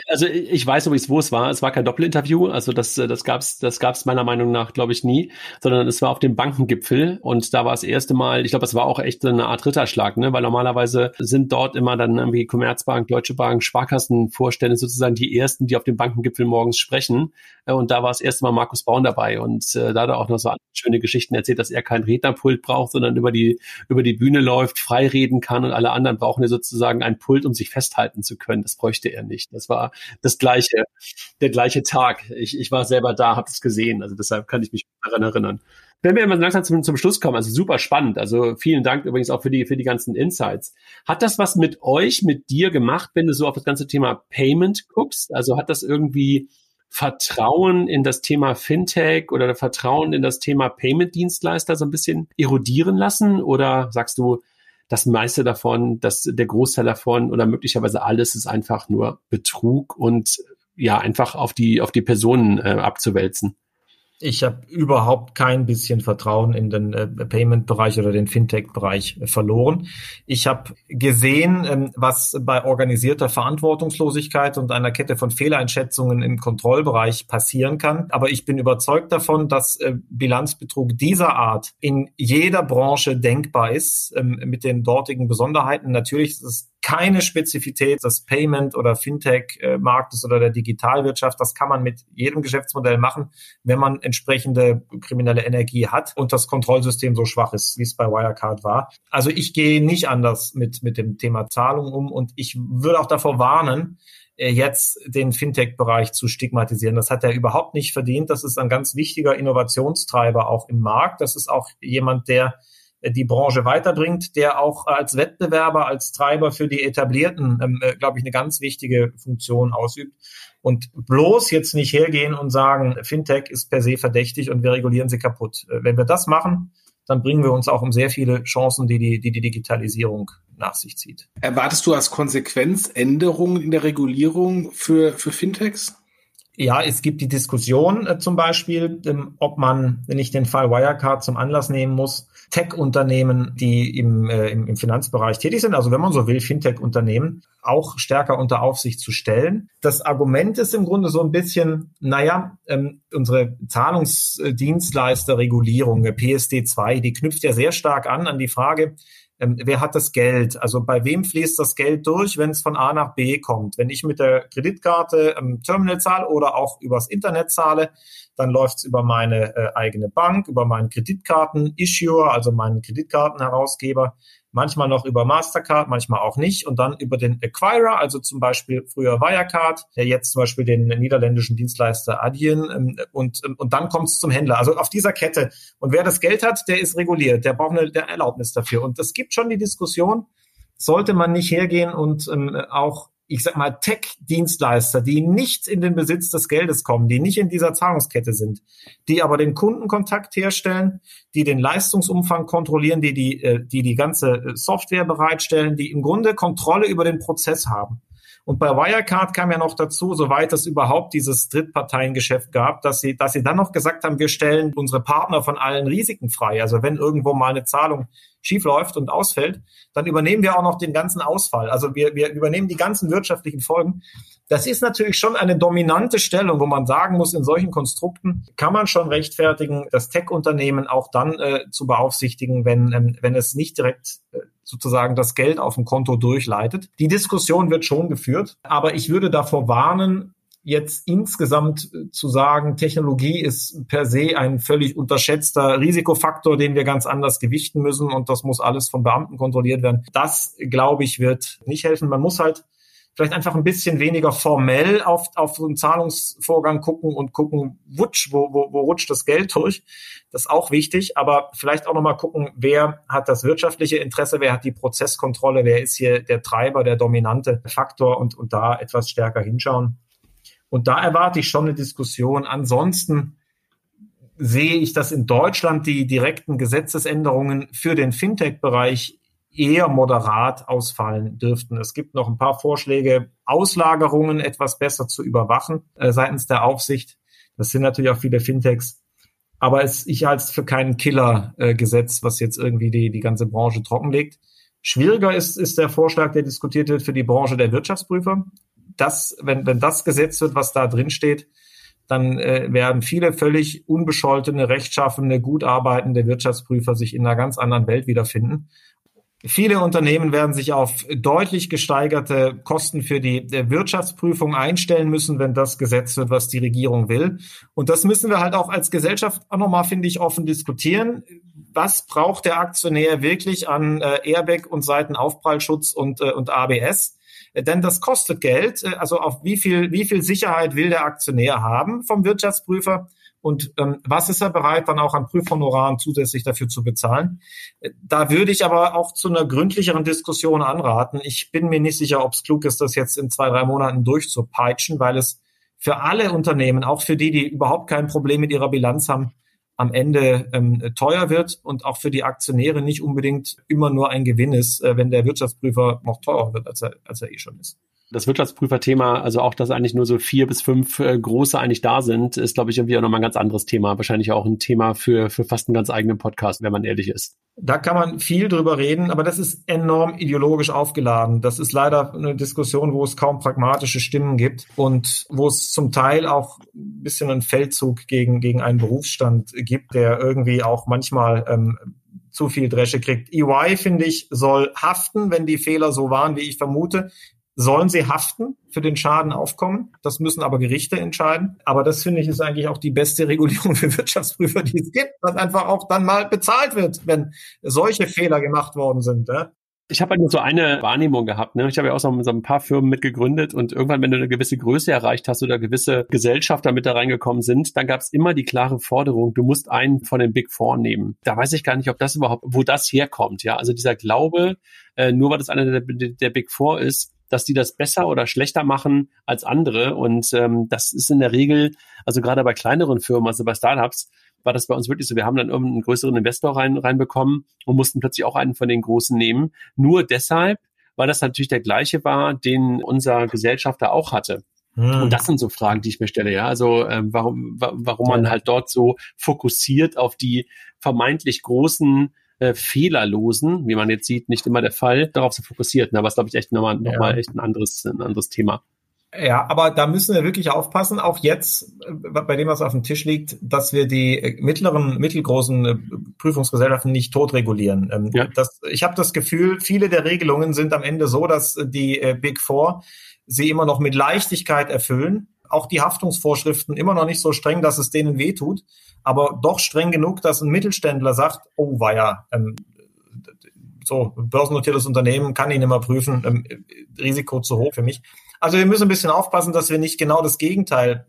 C: Also ich weiß übrigens, wo es war. Es war kein Doppelinterview, also das, das gab's, das gab's meiner Meinung nach, glaube ich, nie, sondern es war auf dem Bankengipfel und da war das erste Mal, ich glaube, es war auch echt eine Art Ritterschlag, ne? weil normalerweise sind dort immer dann irgendwie Commerzbank, Deutsche Bank, Sparkassenvorstände sozusagen die ersten, die auf dem Bankengipfel morgens sprechen und da war das erste Mal Markus Braun dabei und äh, da hat er auch noch so schöne Geschichten erzählt, dass er kein Rednerpult braucht, sondern über die über die Bühne läuft, frei reden kann und alle anderen brauchen ja sozusagen ein Pult, um sich festhalten zu können. Das bräuchte er nicht. Das war das gleiche, der gleiche Tag. Ich, ich war selber da, habe es gesehen. Also deshalb kann ich mich daran erinnern. Wenn wir immer langsam zum, zum Schluss kommen, also super spannend. Also vielen Dank übrigens auch für die, für die ganzen Insights. Hat das was mit euch, mit dir gemacht, wenn du so auf das ganze Thema Payment guckst? Also hat das irgendwie Vertrauen in das Thema Fintech oder Vertrauen in das Thema Payment-Dienstleister so ein bisschen erodieren lassen? Oder sagst du, das meiste davon, das, der Großteil davon oder möglicherweise alles ist einfach nur Betrug und ja, einfach auf die, auf die Personen äh, abzuwälzen.
A: Ich habe überhaupt kein bisschen Vertrauen in den äh, Payment-Bereich oder den Fintech-Bereich äh, verloren. Ich habe gesehen, ähm, was bei organisierter Verantwortungslosigkeit und einer Kette von Fehleinschätzungen im Kontrollbereich passieren kann. Aber ich bin überzeugt davon, dass äh, Bilanzbetrug dieser Art in jeder Branche denkbar ist, ähm, mit den dortigen Besonderheiten. Natürlich ist es keine Spezifität des Payment- oder Fintech-Marktes oder der Digitalwirtschaft. Das kann man mit jedem Geschäftsmodell machen, wenn man entsprechende kriminelle Energie hat und das Kontrollsystem so schwach ist, wie es bei Wirecard war. Also ich gehe nicht anders mit, mit dem Thema Zahlung um und ich würde auch davor warnen, äh, jetzt den Fintech-Bereich zu stigmatisieren. Das hat er überhaupt nicht verdient. Das ist ein ganz wichtiger Innovationstreiber auch im Markt. Das ist auch jemand, der die Branche weiterbringt, der auch als Wettbewerber, als Treiber für die etablierten, ähm, äh, glaube ich, eine ganz wichtige Funktion ausübt. Und bloß jetzt nicht hergehen und sagen, Fintech ist per se verdächtig und wir regulieren sie kaputt. Äh, wenn wir das machen, dann bringen wir uns auch um sehr viele Chancen, die die, die, die Digitalisierung nach sich zieht.
D: Erwartest du als Konsequenz Änderungen in der Regulierung für, für Fintechs?
A: Ja, es gibt die Diskussion äh, zum Beispiel, ähm, ob man, ich den Fall Wirecard zum Anlass nehmen muss, Tech-Unternehmen, die im, äh, im Finanzbereich tätig sind, also wenn man so will, Fintech-Unternehmen, auch stärker unter Aufsicht zu stellen. Das Argument ist im Grunde so ein bisschen, naja, ähm, unsere Zahlungsdienstleisterregulierung, PSD2, die knüpft ja sehr stark an an die Frage, ähm, wer hat das Geld? Also bei wem fließt das Geld durch, wenn es von A nach B kommt? Wenn ich mit der Kreditkarte im Terminal zahle oder auch übers Internet zahle, dann läuft es über meine äh, eigene Bank, über meinen Kreditkarten-Issuer, also meinen Kreditkartenherausgeber manchmal noch über Mastercard, manchmal auch nicht und dann über den Acquirer, also zum Beispiel früher Wirecard, der jetzt zum Beispiel den niederländischen Dienstleister Adyen ähm, und, ähm, und dann kommt es zum Händler. Also auf dieser Kette. Und wer das Geld hat, der ist reguliert, der braucht eine der Erlaubnis dafür. Und es gibt schon die Diskussion, sollte man nicht hergehen und ähm, auch ich sag mal, Tech-Dienstleister, die nicht in den Besitz des Geldes kommen, die nicht in dieser Zahlungskette sind, die aber den Kundenkontakt herstellen, die den Leistungsumfang kontrollieren, die die, äh, die, die ganze äh, Software bereitstellen, die im Grunde Kontrolle über den Prozess haben. Und bei Wirecard kam ja noch dazu, soweit es überhaupt dieses Drittparteiengeschäft gab, dass sie, dass sie dann noch gesagt haben, wir stellen unsere Partner von allen Risiken frei. Also wenn irgendwo mal eine Zahlung schiefläuft und ausfällt, dann übernehmen wir auch noch den ganzen Ausfall. Also wir, wir übernehmen die ganzen wirtschaftlichen Folgen. Das ist natürlich schon eine dominante Stellung, wo man sagen muss, in solchen Konstrukten kann man schon rechtfertigen, das Tech-Unternehmen auch dann äh, zu beaufsichtigen, wenn, ähm, wenn es nicht direkt äh, sozusagen das Geld auf dem Konto durchleitet. Die Diskussion wird schon geführt, aber ich würde davor warnen, jetzt insgesamt äh, zu sagen, Technologie ist per se ein völlig unterschätzter Risikofaktor, den wir ganz anders gewichten müssen und das muss alles von Beamten kontrolliert werden. Das, glaube ich, wird nicht helfen. Man muss halt vielleicht einfach ein bisschen weniger formell auf, auf so einen Zahlungsvorgang gucken und gucken, wutsch, wo, wo, wo rutscht das Geld durch. Das ist auch wichtig, aber vielleicht auch nochmal gucken, wer hat das wirtschaftliche Interesse, wer hat die Prozesskontrolle, wer ist hier der Treiber, der dominante Faktor und, und da etwas stärker hinschauen. Und da erwarte ich schon eine Diskussion. Ansonsten sehe ich, dass in Deutschland die direkten Gesetzesänderungen für den Fintech-Bereich eher moderat ausfallen dürften. Es gibt noch ein paar Vorschläge, Auslagerungen etwas besser zu überwachen äh, seitens der Aufsicht. Das sind natürlich auch viele Fintechs. Aber es, ich halte es für kein Killer-Gesetz, äh, was jetzt irgendwie die, die ganze Branche trockenlegt. Schwieriger ist, ist der Vorschlag, der diskutiert wird für die Branche der Wirtschaftsprüfer. Das, wenn, wenn das Gesetz wird, was da drin steht, dann äh, werden viele völlig unbescholtene, rechtschaffene, gut arbeitende Wirtschaftsprüfer sich in einer ganz anderen Welt wiederfinden. Viele Unternehmen werden sich auf deutlich gesteigerte Kosten für die Wirtschaftsprüfung einstellen müssen, wenn das Gesetz wird, was die Regierung will. Und das müssen wir halt auch als Gesellschaft auch nochmal, finde ich, offen diskutieren. Was braucht der Aktionär wirklich an äh, Airbag und Seitenaufprallschutz und, äh, und ABS? Denn das kostet Geld. Äh, also auf wie viel, wie viel Sicherheit will der Aktionär haben vom Wirtschaftsprüfer? und ähm, was ist er bereit, dann auch an Prüfhonoraren zusätzlich dafür zu bezahlen. Äh, da würde ich aber auch zu einer gründlicheren Diskussion anraten. Ich bin mir nicht sicher, ob es klug ist, das jetzt in zwei, drei Monaten durchzupeitschen, weil es für alle Unternehmen, auch für die, die überhaupt kein Problem mit ihrer Bilanz haben, am Ende ähm, teuer wird und auch für die Aktionäre nicht unbedingt immer nur ein Gewinn ist, äh, wenn der Wirtschaftsprüfer noch teurer wird, als er, als er eh schon ist.
C: Das Wirtschaftsprüferthema, also auch, dass eigentlich nur so vier bis fünf äh, große eigentlich da sind, ist, glaube ich, irgendwie auch nochmal ein ganz anderes Thema. Wahrscheinlich auch ein Thema für, für fast einen ganz eigenen Podcast, wenn man ehrlich ist.
A: Da kann man viel drüber reden, aber das ist enorm ideologisch aufgeladen. Das ist leider eine Diskussion, wo es kaum pragmatische Stimmen gibt und wo es zum Teil auch ein bisschen einen Feldzug gegen, gegen einen Berufsstand gibt, der irgendwie auch manchmal ähm, zu viel Dresche kriegt. EY, finde ich, soll haften, wenn die Fehler so waren, wie ich vermute sollen sie haften für den Schaden aufkommen. Das müssen aber Gerichte entscheiden. Aber das finde ich ist eigentlich auch die beste Regulierung für Wirtschaftsprüfer, die es gibt, dass einfach auch dann mal bezahlt wird, wenn solche Fehler gemacht worden sind. Ja?
C: Ich habe halt nur so eine Wahrnehmung gehabt. Ne? Ich habe ja auch so, ein paar Firmen mitgegründet und irgendwann, wenn du eine gewisse Größe erreicht hast oder gewisse Gesellschafter mit da reingekommen sind, dann gab es immer die klare Forderung, du musst einen von den Big Four nehmen. Da weiß ich gar nicht, ob das überhaupt, wo das herkommt. Ja, also dieser Glaube, äh, nur weil das einer der, der Big Four ist, dass die das besser oder schlechter machen als andere. Und ähm, das ist in der Regel, also gerade bei kleineren Firmen, also bei Startups, war das bei uns wirklich so. Wir haben dann irgendeinen größeren Investor rein, reinbekommen und mussten plötzlich auch einen von den großen nehmen. Nur deshalb, weil das natürlich der gleiche war, den unser Gesellschafter auch hatte. Hm. Und das sind so Fragen, die ich mir stelle, ja. Also ähm, warum, warum man halt dort so fokussiert auf die vermeintlich großen äh, fehlerlosen, wie man jetzt sieht, nicht immer der Fall, darauf zu fokussiert. Aber es glaube ich echt nochmal noch mal echt ein anderes, ein anderes Thema.
A: Ja, aber da müssen wir wirklich aufpassen, auch jetzt, äh, bei dem, was auf dem Tisch liegt, dass wir die äh, mittleren, mittelgroßen äh, Prüfungsgesellschaften nicht totregulieren. Ähm, ja. Das, ich habe das Gefühl, viele der Regelungen sind am Ende so, dass die Big Four sie immer noch mit Leichtigkeit erfüllen. Auch die Haftungsvorschriften immer noch nicht so streng, dass es denen wehtut aber doch streng genug, dass ein Mittelständler sagt, oh weia, ähm, so börsennotiertes Unternehmen kann ich nicht mehr prüfen, ähm, Risiko zu hoch für mich. Also wir müssen ein bisschen aufpassen, dass wir nicht genau das Gegenteil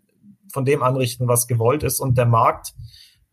A: von dem anrichten, was gewollt ist und der Markt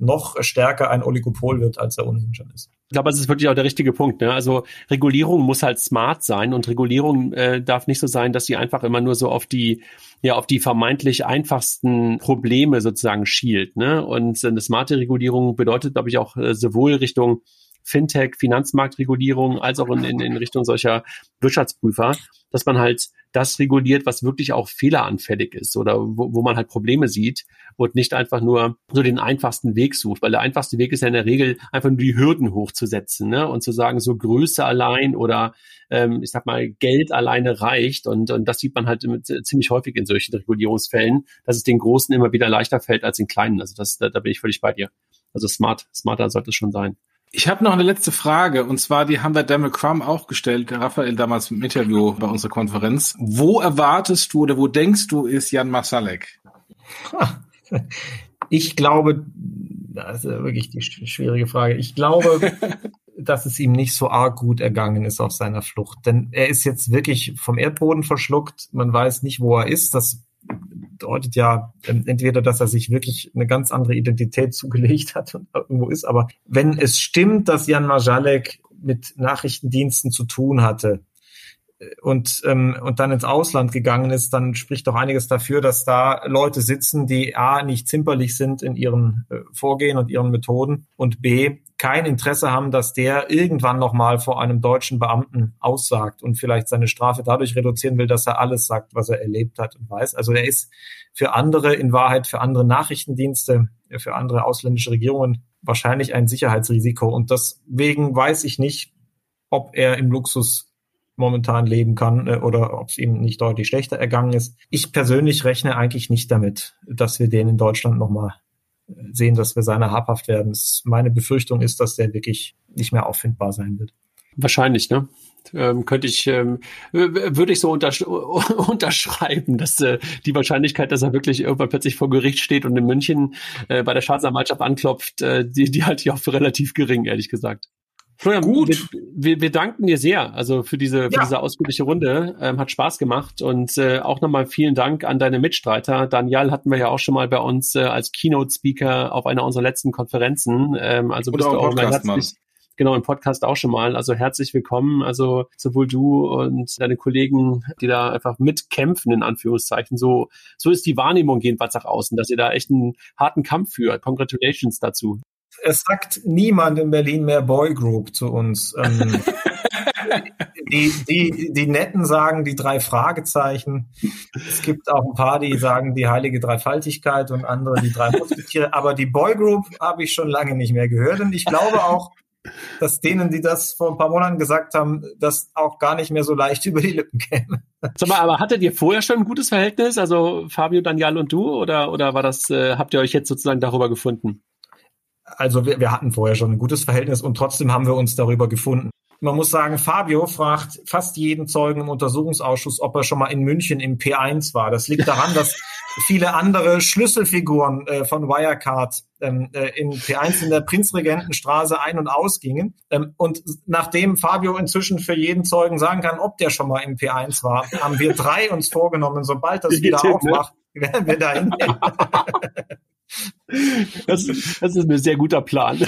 A: noch stärker ein Oligopol wird, als er ohnehin schon ist.
C: Ich glaube, das ist wirklich auch der richtige Punkt. Ne? Also Regulierung muss halt smart sein und Regulierung äh, darf nicht so sein, dass sie einfach immer nur so auf die ja auf die vermeintlich einfachsten Probleme sozusagen schielt. Ne? Und eine smarte Regulierung bedeutet, glaube ich, auch äh, sowohl Richtung Fintech, Finanzmarktregulierung, als auch in, in, in Richtung solcher Wirtschaftsprüfer, dass man halt das reguliert, was wirklich auch fehleranfällig ist oder wo, wo man halt Probleme sieht und nicht einfach nur so den einfachsten Weg sucht, weil der einfachste Weg ist ja in der Regel einfach nur die Hürden hochzusetzen ne? und zu sagen, so Größe allein oder ähm, ich sag mal Geld alleine reicht und, und das sieht man halt ziemlich häufig in solchen Regulierungsfällen, dass es den Großen immer wieder leichter fällt als den Kleinen. Also das, da, da bin ich völlig bei dir. Also smart, smarter sollte es schon sein.
D: Ich habe noch eine letzte Frage und zwar, die haben wir Daniel Crum auch gestellt, der Raphael damals im Interview bei unserer Konferenz. Wo erwartest du oder wo denkst du ist Jan Masalek?
A: Ich glaube, das ist wirklich die schwierige Frage. Ich glaube, dass es ihm nicht so arg gut ergangen ist auf seiner Flucht, denn er ist jetzt wirklich vom Erdboden verschluckt. Man weiß nicht, wo er ist. Das bedeutet ja ähm, entweder, dass er sich wirklich eine ganz andere Identität zugelegt hat und irgendwo ist. Aber wenn es stimmt, dass Jan Majalek mit Nachrichtendiensten zu tun hatte und, ähm, und dann ins Ausland gegangen ist, dann spricht doch einiges dafür, dass da Leute sitzen, die A, nicht zimperlich sind in ihren äh, Vorgehen und ihren Methoden und B, kein Interesse haben, dass der irgendwann nochmal vor einem deutschen Beamten aussagt und vielleicht seine Strafe dadurch reduzieren will, dass er alles sagt, was er erlebt hat und weiß. Also er ist für andere, in Wahrheit für andere Nachrichtendienste, für andere ausländische Regierungen wahrscheinlich ein Sicherheitsrisiko. Und deswegen weiß ich nicht, ob er im Luxus momentan leben kann äh, oder ob es ihm nicht deutlich schlechter ergangen ist. Ich persönlich rechne eigentlich nicht damit, dass wir den in Deutschland nochmal sehen, dass wir seiner habhaft werden. Meine Befürchtung ist, dass der wirklich nicht mehr auffindbar sein wird.
C: Wahrscheinlich, ne? Ähm, könnte ich, ähm, würde ich so untersch unterschreiben, dass äh, die Wahrscheinlichkeit, dass er wirklich irgendwann plötzlich vor Gericht steht und in München äh, bei der Staatsanwaltschaft anklopft, äh, die, die halte ich auch für relativ gering, ehrlich gesagt. Florian, Gut. Wir, wir, danken dir sehr, also für diese, für diese ausführliche Runde. Ähm, hat Spaß gemacht und äh, auch nochmal vielen Dank an deine Mitstreiter. Daniel hatten wir ja auch schon mal bei uns äh, als Keynote-Speaker auf einer unserer letzten Konferenzen. Ähm, also
D: Oder bist du auch Podcast, herzlich,
C: genau im Podcast auch schon mal. Also herzlich willkommen. Also sowohl du und deine Kollegen, die da einfach mitkämpfen in Anführungszeichen. So so ist die Wahrnehmung jedenfalls nach außen, dass ihr da echt einen harten Kampf führt. Congratulations dazu
A: es sagt niemand in Berlin mehr Boy Group zu uns. Ähm, die, die, die Netten sagen die drei Fragezeichen. Es gibt auch ein paar, die sagen die heilige Dreifaltigkeit und andere die drei Musketiere. Aber die Boy Group habe ich schon lange nicht mehr gehört. Und ich glaube auch, dass denen, die das vor ein paar Monaten gesagt haben, das auch gar nicht mehr so leicht über die Lippen käme.
C: Sag mal, aber hattet ihr vorher schon ein gutes Verhältnis? Also Fabio, Daniel und du? Oder, oder war das, äh, habt ihr euch jetzt sozusagen darüber gefunden?
A: Also wir, wir hatten vorher schon ein gutes Verhältnis und trotzdem haben wir uns darüber gefunden. Man muss sagen, Fabio fragt fast jeden Zeugen im Untersuchungsausschuss, ob er schon mal in München im P1 war. Das liegt daran, dass viele andere Schlüsselfiguren äh, von Wirecard ähm, äh, in P1 in der Prinzregentenstraße ein- und ausgingen. Ähm, und nachdem Fabio inzwischen für jeden Zeugen sagen kann, ob der schon mal im P1 war, haben wir drei uns vorgenommen, sobald das wieder ne? aufmacht, werden wir da hingehen.
C: Das, das ist ein sehr guter Plan.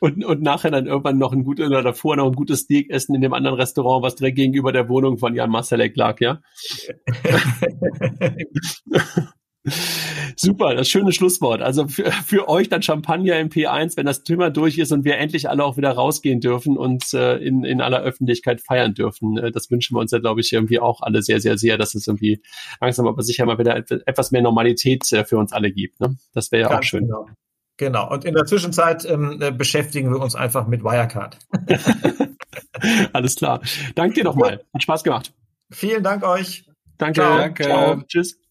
C: und, und nachher dann irgendwann noch ein gutes oder davor noch ein gutes Steak essen in dem anderen Restaurant, was direkt gegenüber der Wohnung von Jan Marcelek lag, ja? Super, das schöne Schlusswort. Also für, für euch dann Champagner im P1, wenn das Thema durch ist und wir endlich alle auch wieder rausgehen dürfen und äh, in, in aller Öffentlichkeit feiern dürfen. Äh, das wünschen wir uns ja, glaube ich, irgendwie auch alle sehr, sehr, sehr, dass es irgendwie langsam aber sicher mal wieder etwas mehr Normalität äh, für uns alle gibt. Ne? Das wäre ja Ganz auch schön.
A: Genau. Genau. Und in der Zwischenzeit ähm, äh, beschäftigen wir uns einfach mit Wirecard.
C: Alles klar. Danke dir nochmal. Hat Spaß gemacht.
A: Vielen Dank euch.
C: Danke. Ciao. Danke. Ciao. Tschüss.